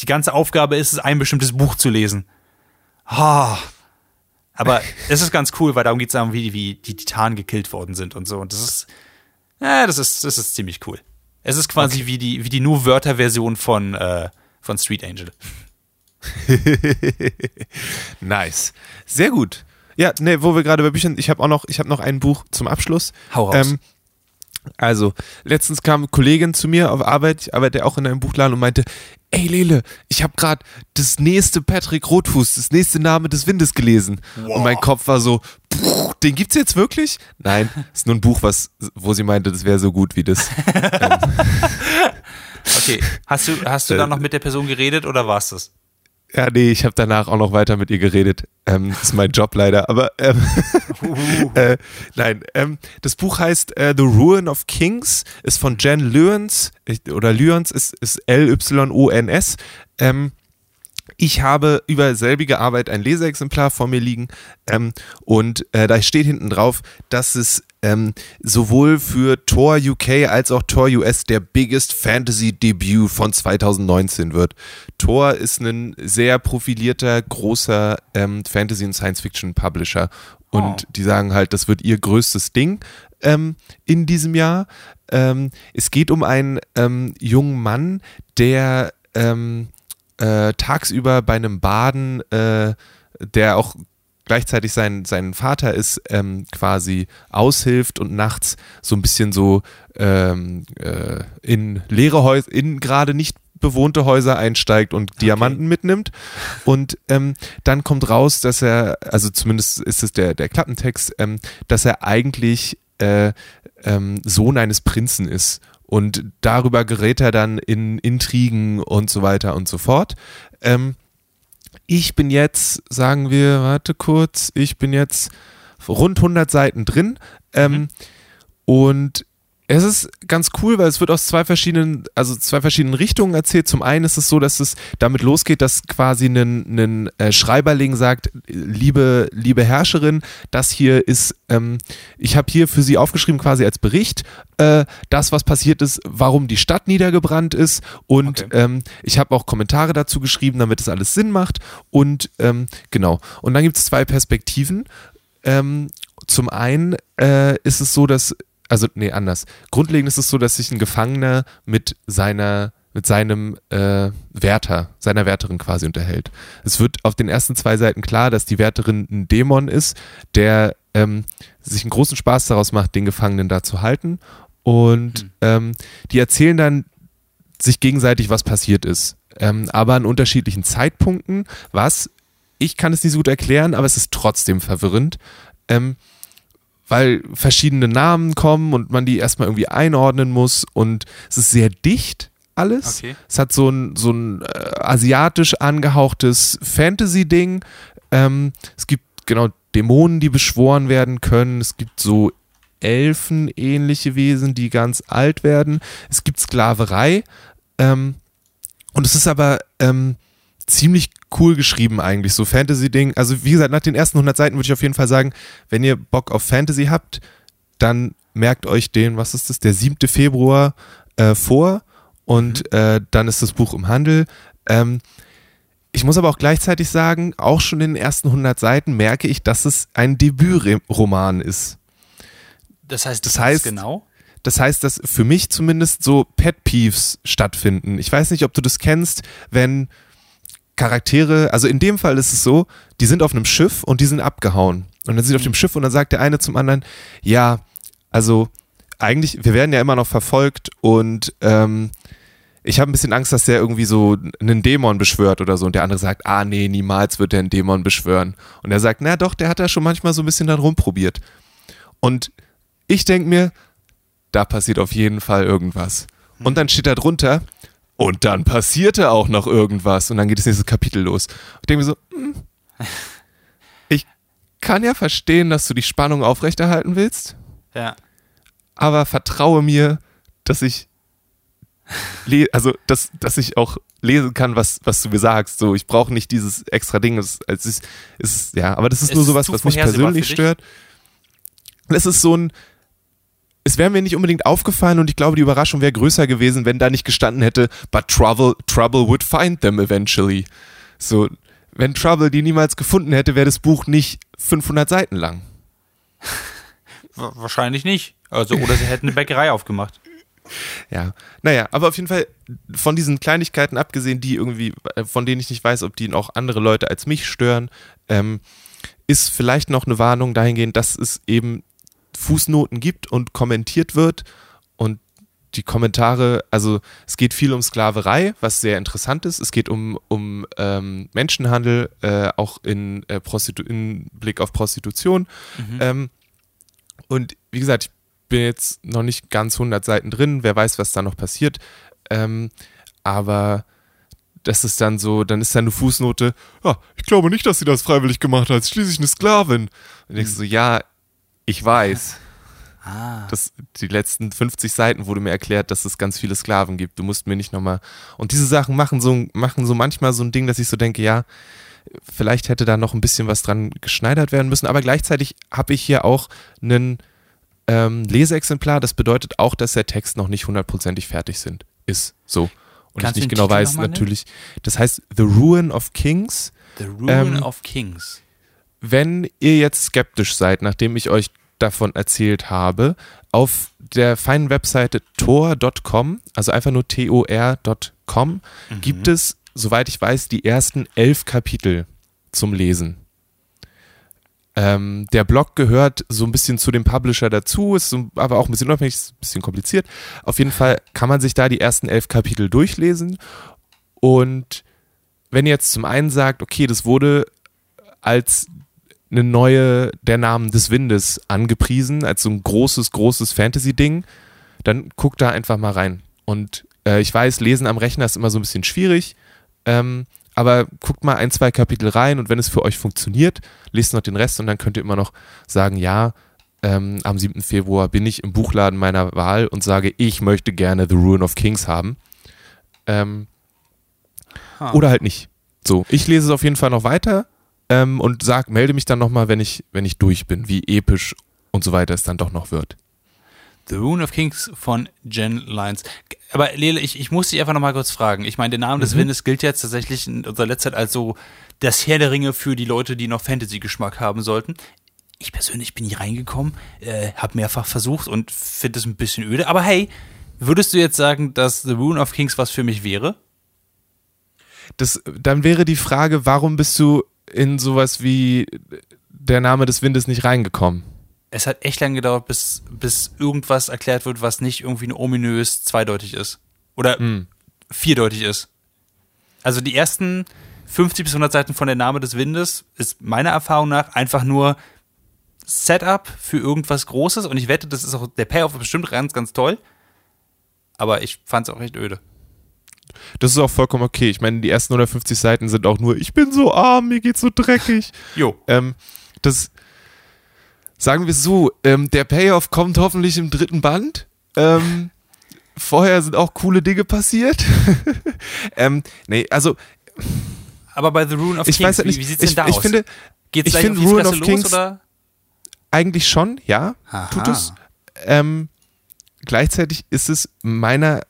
die ganze Aufgabe ist es, ein bestimmtes Buch zu lesen. Ah. Aber es ist ganz cool, weil darum geht es darum, wie, wie die Titanen gekillt worden sind und so. Und das ist, ja, das ist, das ist ziemlich cool. Es ist quasi wie die, wie die nur Wörter-Version von, äh, von Street Angel. <laughs> Nice. Sehr gut. Ja, ne, wo wir gerade bei Büchern, ich habe auch noch, ich habe noch ein Buch zum Abschluss. Hau raus. Ähm, also, letztens kam eine Kollegin zu mir auf Arbeit, ich arbeite auch in einem Buchladen und meinte, ey Lele, ich habe gerade das nächste Patrick Rotfuß, das nächste Name des Windes gelesen. Und mein Kopf war so, "Pff, den gibt's jetzt wirklich? Nein, <laughs> ist nur ein Buch, was, wo sie meinte, das wäre so gut wie das. <laughs> Okay. Hast du, hast du dann noch mit der Person geredet oder war's das? Ja, nee, ich habe danach auch noch weiter mit ihr geredet. Ähm, das ist mein Job leider. Aber ähm, <laughs> äh, nein, ähm, das Buch heißt äh, The Ruin of Kings, ist von Jen Lyons oder Lyons ist, ist L-Y-O-N-S. Ähm, ich habe über selbige Arbeit ein Leseexemplar vor mir liegen ähm, und äh, da steht hinten drauf, dass es ähm, sowohl für Tor UK als auch Tor US der biggest Fantasy Debut von 2019 wird. Tor ist ein sehr profilierter, großer ähm, Fantasy- und Science-Fiction-Publisher und Oh. die sagen halt, das wird ihr größtes Ding ähm, in diesem Jahr. Ähm, es geht um einen ähm, jungen Mann, der ähm, äh, tagsüber bei einem Baden, äh, der auch gleichzeitig sein, sein Vater ist, ähm, quasi aushilft und nachts so ein bisschen so ähm, äh, in leere Häuser, in gerade nicht bewohnte Häuser einsteigt und Diamanten mitnimmt. Und ähm, dann kommt raus, dass er, also zumindest ist es der, der Klappentext, ähm, dass er eigentlich äh, ähm, Sohn eines Prinzen ist. Und darüber gerät er dann in Intrigen und so weiter und so fort. Ähm, ich bin jetzt, sagen wir, warte kurz, ich bin jetzt rund 100 Seiten drin. Ähm, Und es ist ganz cool, weil es wird aus zwei verschiedenen, also zwei verschiedenen Richtungen erzählt. Zum einen ist es so, dass es damit losgeht, dass quasi ein, ein äh, Schreiberling sagt, liebe, liebe Herrscherin, das hier ist, ähm, ich habe hier für Sie aufgeschrieben quasi als Bericht, äh, das, was passiert ist, warum die Stadt niedergebrannt ist und Okay. ähm, ich habe auch Kommentare dazu geschrieben, damit es alles Sinn macht und ähm, genau. Und dann gibt es zwei Perspektiven. Ähm, zum einen äh, ist es so, dass, also nee, anders. Grundlegend ist es so, dass sich ein Gefangener mit seiner, mit seinem äh, Wärter, seiner Wärterin quasi unterhält. Es wird auf den ersten zwei Seiten klar, dass die Wärterin ein Dämon ist, der ähm, sich einen großen Spaß daraus macht, den Gefangenen da zu halten. Und ähm, die erzählen dann sich gegenseitig, was passiert ist. Ähm, aber an unterschiedlichen Zeitpunkten, was, ich kann es nicht so gut erklären, aber es ist trotzdem verwirrend. Ähm, weil verschiedene Namen kommen und man die erstmal irgendwie einordnen muss und es ist sehr dicht alles. Okay. Es hat so ein, so ein äh, asiatisch angehauchtes Fantasy-Ding. Ähm, es gibt genau Dämonen, die beschworen werden können. Es gibt so elfenähnliche Wesen, die ganz alt werden. Es gibt Sklaverei. Ähm, und es ist aber ähm, ziemlich cool geschrieben eigentlich, so Fantasy-Ding. Also wie gesagt, nach den ersten 100 Seiten würde ich auf jeden Fall sagen, wenn ihr Bock auf Fantasy habt, dann merkt euch den, was ist das, der 7. Februar äh, vor und Mhm. äh, dann ist das Buch im Handel. Ähm, ich muss aber auch gleichzeitig sagen, auch schon in den ersten 100 Seiten merke ich, dass es ein Debütroman ist. Das heißt, Das heißt- genau. Das heißt, dass für mich zumindest so Pet Peeves stattfinden. Ich weiß nicht, ob du das kennst, wenn Charaktere, also in dem Fall ist es so, die sind auf einem Schiff und die sind abgehauen. Und dann sind sie auf dem Schiff und dann sagt der eine zum anderen, ja, also eigentlich, wir werden ja immer noch verfolgt und ähm, ich habe ein bisschen Angst, dass der irgendwie so einen Dämon beschwört oder so. Und der andere sagt, ah nee, niemals wird der einen Dämon beschwören. Und er sagt, na doch, der hat da schon manchmal so ein bisschen dann rumprobiert. Und ich denke mir, da passiert auf jeden Fall irgendwas. Und dann steht da drunter, und dann passierte auch noch irgendwas. Und dann geht das nächste Kapitel los. Ich denke mir so, hm, ich kann ja verstehen, dass du die Spannung aufrechterhalten willst, Ja. aber vertraue mir, dass ich le also dass, dass ich auch lesen kann, was, was du mir sagst. So, ich brauche nicht dieses extra Ding. Es, es, ist, es ist, ja, aber das ist Es nur sowas, was mich persönlich stört. Es ist so ein, es wäre mir nicht unbedingt aufgefallen und ich glaube, die Überraschung wäre größer gewesen, wenn da nicht gestanden hätte, but trouble, trouble would find them eventually. So, wenn Trouble die niemals gefunden hätte, wäre das Buch nicht 500 Seiten lang. <laughs> Wa- Wahrscheinlich nicht. Also, oder sie hätten eine Bäckerei aufgemacht. Ja, naja, aber auf jeden Fall von diesen Kleinigkeiten abgesehen, die irgendwie, äh, von denen ich nicht weiß, ob die auch andere Leute als mich stören, ähm, ist vielleicht noch eine Warnung dahingehend, dass es eben Fußnoten gibt und kommentiert wird und die Kommentare, also es geht viel um Sklaverei, was sehr interessant ist. Es geht um, um ähm, Menschenhandel, äh, auch in, äh, in Blick auf Prostitution. Ähm, und wie gesagt, ich bin jetzt noch nicht ganz 100 Seiten drin, wer weiß, was da noch passiert. Ähm, aber das ist dann so, dann ist da eine Fußnote, ja, ich glaube nicht, dass sie das freiwillig gemacht hat, schließlich eine Sklavin. Und denkst du so, ja, ich weiß. Ah. Das, die letzten 50 Seiten wurde mir erklärt, dass es ganz viele Sklaven gibt. Du musst mir nicht nochmal. Und diese Sachen machen so, machen so manchmal so ein Ding, dass ich so denke, ja, vielleicht hätte da noch ein bisschen was dran geschneidert werden müssen. Aber gleichzeitig habe ich hier auch einen ähm, Leseexemplar. Das bedeutet auch, dass der Text noch nicht hundertprozentig fertig sind, ist. So. Und Kannst ich nicht genau Titel weiß, natürlich. Das heißt The Ruin of Kings. The Ruin Ähm, of Kings. Wenn ihr jetzt skeptisch seid, nachdem ich euch davon erzählt habe, auf der feinen Webseite tor.com, also einfach nur tor.com, gibt es, soweit ich weiß, die ersten elf Kapitel zum Lesen. Ähm, der Blog gehört so ein bisschen zu dem Publisher dazu, ist so, aber auch ein bisschen unabhängig, ist ein bisschen kompliziert. Auf jeden Fall kann man sich da die ersten elf Kapitel durchlesen. Und wenn ihr jetzt zum einen sagt, okay, das wurde als eine neue Der Namen des Windes angepriesen, als so ein großes, großes Fantasy-Ding, dann guckt da einfach mal rein. Und äh, ich weiß, Lesen am Rechner ist immer so ein bisschen schwierig, ähm, aber guckt mal ein, zwei Kapitel rein und wenn es für euch funktioniert, lest noch den Rest und dann könnt ihr immer noch sagen, ja, ähm, am 7. Februar bin ich im Buchladen meiner Wahl und sage, ich möchte gerne The Ruin of Kings haben. Ähm, Ha. oder halt nicht. So, ich lese es auf jeden Fall noch weiter ähm, und sag, melde mich dann nochmal, wenn ich, wenn ich durch bin, wie episch und so weiter es dann doch noch wird. The Ruin of Kings von Jen Lyons. Aber Lele, ich, ich muss dich einfach nochmal kurz fragen. Ich meine, der Name Mhm. des Windes gilt jetzt tatsächlich in unserer letzter Zeit als so das Herr der Ringe für die Leute, die noch Fantasy-Geschmack haben sollten. Ich persönlich bin hier reingekommen, äh, habe mehrfach versucht und finde es ein bisschen öde. Aber hey, würdest du jetzt sagen, dass The Ruin of Kings was für mich wäre? Das, dann wäre die Frage, warum bist du in sowas wie der Name des Windes nicht reingekommen? Es hat echt lange gedauert, bis, bis irgendwas erklärt wird, was nicht irgendwie nur ominös zweideutig ist. Oder Hm. vierdeutig ist. Also die ersten 50 bis 100 Seiten von der Name des Windes ist meiner Erfahrung nach einfach nur Setup für irgendwas Großes und ich wette, das ist auch der Payoff ist bestimmt ganz, ganz toll. Aber ich fand es auch echt öde. Das ist auch vollkommen okay. Ich meine, die ersten 150 Seiten sind auch nur, ich bin so arm, mir geht's so dreckig. <laughs> Jo. Ähm, das, sagen wir so, ähm, der Payoff kommt hoffentlich im dritten Band. Ähm, <laughs> vorher sind auch coole Dinge passiert. <laughs> ähm, nee, also Aber bei The Rune of ich Kings, weiß halt nicht, wie, wie sieht's ich, denn da ich aus? finde Geht's ich finde Fresse of los, Kings- oder? eigentlich schon, ja, Aha. tut es. Ähm, gleichzeitig ist es meiner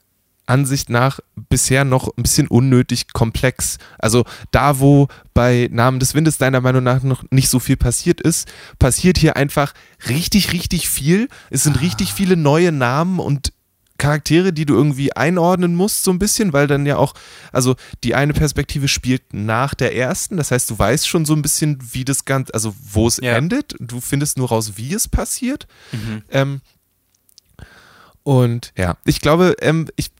Ansicht nach bisher noch ein bisschen unnötig komplex. Also da, wo bei Namen des Windes deiner Meinung nach noch nicht so viel passiert ist, passiert hier einfach richtig, richtig viel. Es sind richtig viele neue Namen und Charaktere, die du irgendwie einordnen musst, so ein bisschen, weil dann ja auch, also die eine Perspektive spielt nach der ersten, das heißt, du weißt schon so ein bisschen, wie das Ganze, also wo es Ja. endet. Du findest nur raus, wie es passiert. Mhm. Ähm, und ja, ich glaube, ähm, ich,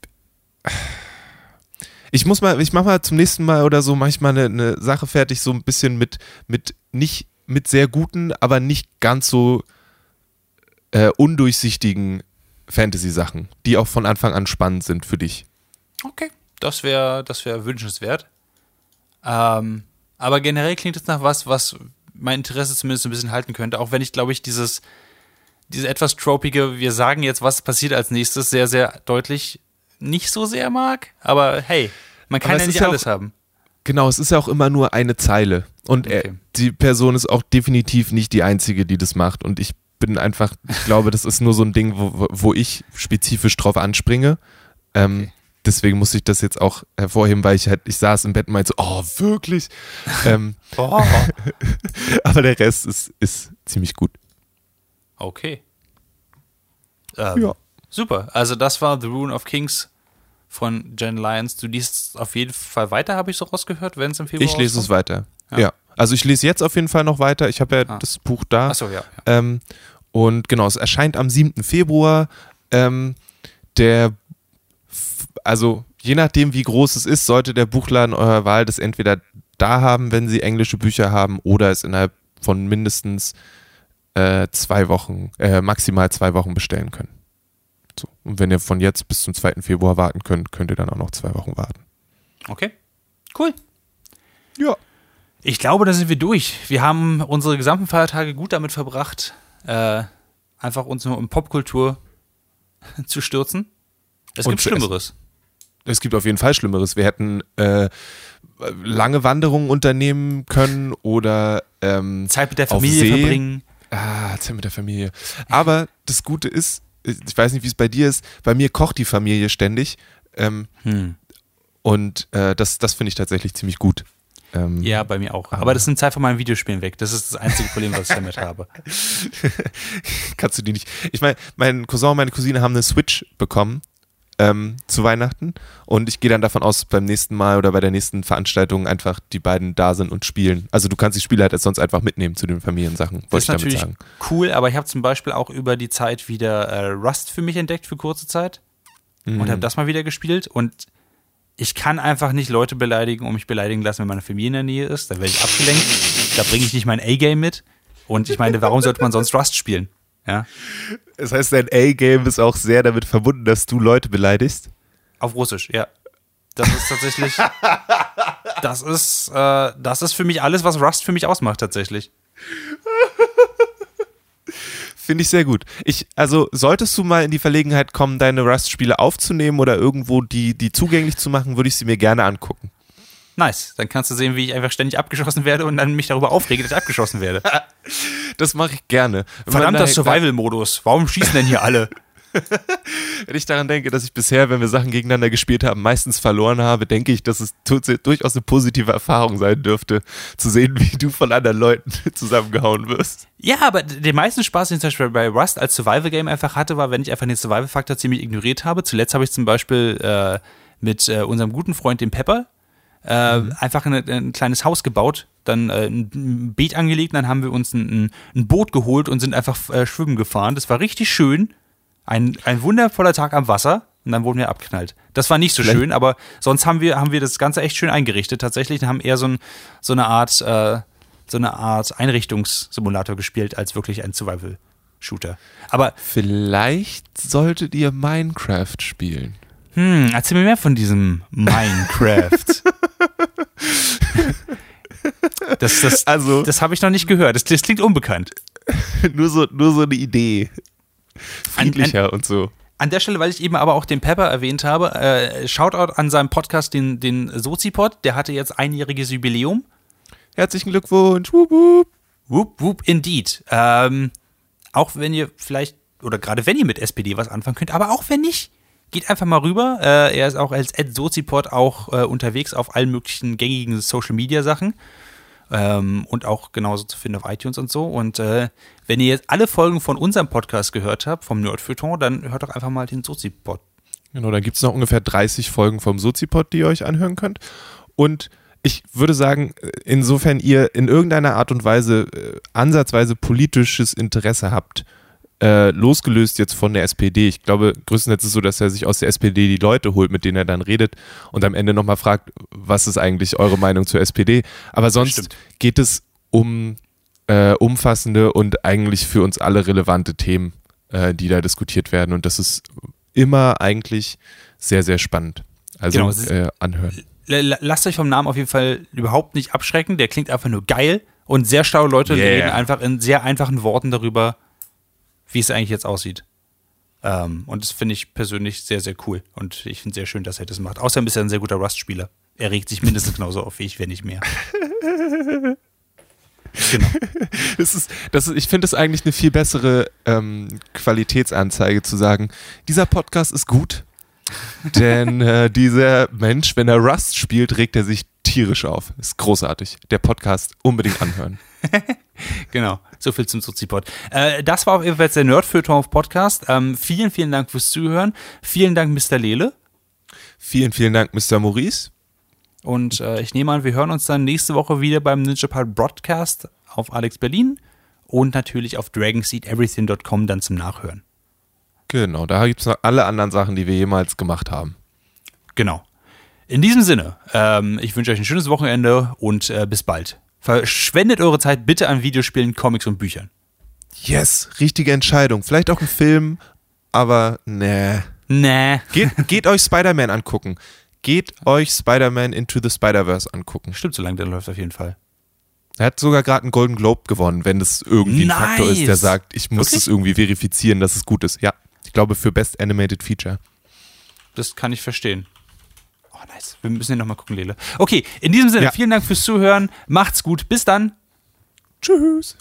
ich muss mal, ich mache mal zum nächsten Mal oder so manchmal eine, eine Sache fertig, so ein bisschen mit, mit nicht mit sehr guten, aber nicht ganz so äh, undurchsichtigen Fantasy-Sachen, die auch von Anfang an spannend sind für dich. Okay, das wäre das wär wünschenswert. Ähm, aber generell klingt es nach was, was mein Interesse zumindest ein bisschen halten könnte, auch wenn ich, glaube ich, dieses, diese etwas tropige, wir sagen jetzt, was passiert als nächstes, sehr, sehr deutlich nicht so sehr mag. Aber hey, man kann ja nicht alles auch- haben. Genau, es ist ja auch immer nur eine Zeile. Und er, Okay. die Person ist auch definitiv nicht die Einzige, die das macht. Und ich bin einfach, ich glaube, das ist nur so ein Ding, wo, wo- ich spezifisch drauf anspringe. Ähm, Deswegen musste ich das jetzt auch hervorheben, weil ich halt, ich saß im Bett und meinte so, oh, wirklich? <laughs> ähm, Oh, <laughs> aber der Rest ist, ist ziemlich gut. okay. Ähm, Ja. Super. Also das war The Rune of Kings von Jen Lyons. Du liest auf jeden Fall weiter, habe ich so rausgehört, wenn es im Februar Ich lese es rauskommt? weiter. Ja. Ja. Also ich lese jetzt auf jeden Fall noch weiter. Ich habe ja Ah. das Buch da. Achso, ja. ja. Ähm, und genau, es erscheint am 7. Februar. Ähm, der, also je nachdem, wie groß es ist, sollte der Buchladen eurer Wahl das entweder da haben, wenn sie englische Bücher haben, oder es innerhalb von mindestens äh, zwei Wochen, äh, maximal zwei Wochen bestellen können. So. Und wenn ihr von jetzt bis zum 2. Februar warten könnt, könnt ihr dann auch noch zwei Wochen warten. Okay. Cool. Ja. Ich glaube, da sind wir durch. Wir haben unsere gesamten Feiertage gut damit verbracht, äh, einfach uns nur in Popkultur <laughs> zu stürzen. Es Und gibt. Schlimmeres. Es gibt auf jeden Fall Schlimmeres. Wir hätten äh, lange Wanderungen unternehmen können oder ähm, Zeit mit der Familie verbringen. Ah, Zeit mit der Familie. Aber das Gute ist, ich weiß nicht, wie es bei dir ist, bei mir kocht die Familie ständig. Ähm, Hm. und äh, das, das finde ich tatsächlich ziemlich gut. Ähm, Ja, bei mir auch. Aber das nimmt Zeit von meinen Videospielen weg. Das ist das einzige Problem, was ich damit habe. <laughs> Kannst du die nicht. Ich meine, mein Cousin und meine Cousine haben eine Switch bekommen ähm, zu Weihnachten. Und ich gehe dann davon aus, beim nächsten Mal oder bei der nächsten Veranstaltung einfach die beiden da sind und spielen. Also du kannst die Spiele halt jetzt sonst einfach mitnehmen zu den Familiensachen, wollte ich damit natürlich sagen. cool, aber ich habe zum Beispiel auch über die Zeit wieder äh, Rust für mich entdeckt für kurze Zeit Mhm. und habe das mal wieder gespielt und ich kann einfach nicht Leute beleidigen und mich beleidigen lassen, wenn meine Familie in der Nähe ist. Da werde ich abgelenkt. Da bringe ich nicht mein A-Game mit. Und ich meine, warum sollte man sonst Rust spielen? Ja, Das heißt, dein A-Game ist auch sehr damit verbunden, dass du Leute beleidigst. auf Russisch, ja. Das ist tatsächlich, <laughs> das ist, äh, das ist für mich alles, was Rust für mich ausmacht, tatsächlich. Finde ich sehr gut. Ich, also solltest du mal in die Verlegenheit kommen, deine Rust-Spiele aufzunehmen oder irgendwo die, die zugänglich zu machen, würde ich sie mir gerne angucken. Nice. Dann kannst du sehen, wie ich einfach ständig abgeschossen werde und dann mich darüber aufrege, dass ich abgeschossen werde. <laughs> Das mache ich gerne. Wenn Verdammter da- Survival-Modus. Warum schießen denn hier alle? <laughs> Wenn ich daran denke, dass ich bisher, wenn wir Sachen gegeneinander gespielt haben, meistens verloren habe, denke ich, dass es durchaus eine positive Erfahrung sein dürfte, zu sehen, wie du von anderen Leuten <laughs> zusammengehauen wirst. Ja, aber den meisten Spaß, den ich zum Beispiel bei Rust als Survival-Game einfach hatte, war, wenn ich einfach den Survival-Faktor ziemlich ignoriert habe. Zuletzt habe ich zum Beispiel äh, mit äh, unserem guten Freund, dem Pepper, äh, einfach eine, ein kleines Haus gebaut, dann äh, ein- ein Beet angelegt, dann haben wir uns ein, ein, ein Boot geholt und sind einfach äh, schwimmen gefahren. Das war richtig schön. Ein, ein wundervoller Tag am Wasser und dann wurden wir abknallt. Das war nicht so Vielleicht- schön, aber sonst haben wir, haben wir das Ganze echt schön eingerichtet. Tatsächlich und haben eher so, ein, so eine Art, äh, so eine Art Einrichtungssimulator gespielt als wirklich ein Survival-Shooter. Aber Vielleicht solltet ihr Minecraft spielen. Hm, erzähl mir mehr von diesem Minecraft. <laughs> das das, Also- das habe ich noch nicht gehört. Das, das klingt unbekannt. <laughs> nur, so, nur so eine Idee. Friedlicher und so. An der Stelle, weil ich eben aber auch den Pepper erwähnt habe, äh, Shoutout an seinem Podcast, den, den Sozipod, der hatte jetzt einjähriges Jubiläum. Herzlichen Glückwunsch. Wup, wup. Whoop, whoop, indeed. Ähm, auch wenn ihr vielleicht, oder gerade wenn ihr mit SPD was anfangen könnt, aber auch wenn nicht, geht einfach mal rüber. Äh, er ist auch als Sozipod auch äh, unterwegs auf allen möglichen gängigen Social Media Sachen. Ähm, und auch genauso zu finden auf iTunes und so. Und äh, wenn ihr jetzt alle Folgen von unserem Podcast gehört habt, vom Nerdfeuilleton, dann hört doch einfach mal den Sozipod. Genau, dann gibt es noch ungefähr 30 Folgen vom Sozipod, die ihr euch anhören könnt. Und ich würde sagen, insofern ihr in irgendeiner Art und Weise äh, ansatzweise politisches Interesse habt, äh, losgelöst jetzt von der SPD. Ich glaube, größtenteils ist es so, dass er sich aus der SPD die Leute holt, mit denen er dann redet und am Ende nochmal fragt, was ist eigentlich eure Meinung zur SPD? Aber sonst Stimmt. geht es um äh, umfassende und eigentlich für uns alle relevante Themen, äh, die da diskutiert werden. Und das ist immer eigentlich sehr, sehr spannend. Also Genau, äh, anhören. Lasst euch vom Namen auf jeden Fall überhaupt nicht abschrecken. Der klingt einfach nur geil und sehr schlaue Leute Yeah. reden einfach in sehr einfachen Worten darüber, wie es eigentlich jetzt aussieht. Ähm, und das finde ich persönlich sehr, sehr cool. Und ich finde sehr schön, dass er das macht. Außerdem ist er ein sehr guter Rust-Spieler. Er regt sich mindestens <laughs> genauso auf wie ich, wenn nicht mehr. <laughs> genau. Das ist, das ist, ich finde es eigentlich eine viel bessere ähm, Qualitätsanzeige zu sagen, dieser Podcast ist gut, <laughs> denn äh, dieser Mensch, wenn er Rust spielt, regt er sich tierisch auf. Ist großartig. Der Podcast unbedingt anhören. <laughs> Genau, so viel zum Sozipod. Äh, das war auf jeden Fall der Nerdfeuilleton auf Podcast. Ähm, vielen, vielen Dank fürs Zuhören. Vielen Dank, Mr. Lele. Vielen, vielen Dank, Mr. Maurice. Und äh, ich nehme an, wir hören uns dann nächste Woche wieder beim NinjaPod Broadcast auf Alex Berlin und natürlich auf dragonseedeverything.com dann zum Nachhören. Genau, da gibt es noch alle anderen Sachen, die wir jemals gemacht haben. Genau. In diesem Sinne, ähm, ich wünsche euch ein schönes Wochenende und äh, bis bald. Verschwendet eure Zeit bitte an Videospielen, Comics und Büchern. Yes, richtige Entscheidung. Vielleicht auch ein Film, aber nee. Nee. Geht, geht euch Spider-Man angucken. Geht euch Spider-Man Into the Spider-Verse angucken. Stimmt, so lange der läuft auf jeden Fall. Er hat sogar gerade einen Golden Globe gewonnen, wenn das irgendwie ein Nice. Faktor ist, der sagt, ich muss es irgendwie verifizieren, dass es gut ist. Ja, ich glaube für Best Animated Feature. Das kann ich verstehen. Oh, nice. Wir müssen den nochmal gucken, Lele. Okay, in diesem Sinne, Ja. vielen Dank fürs Zuhören. Macht's gut. Bis dann. Tschüss.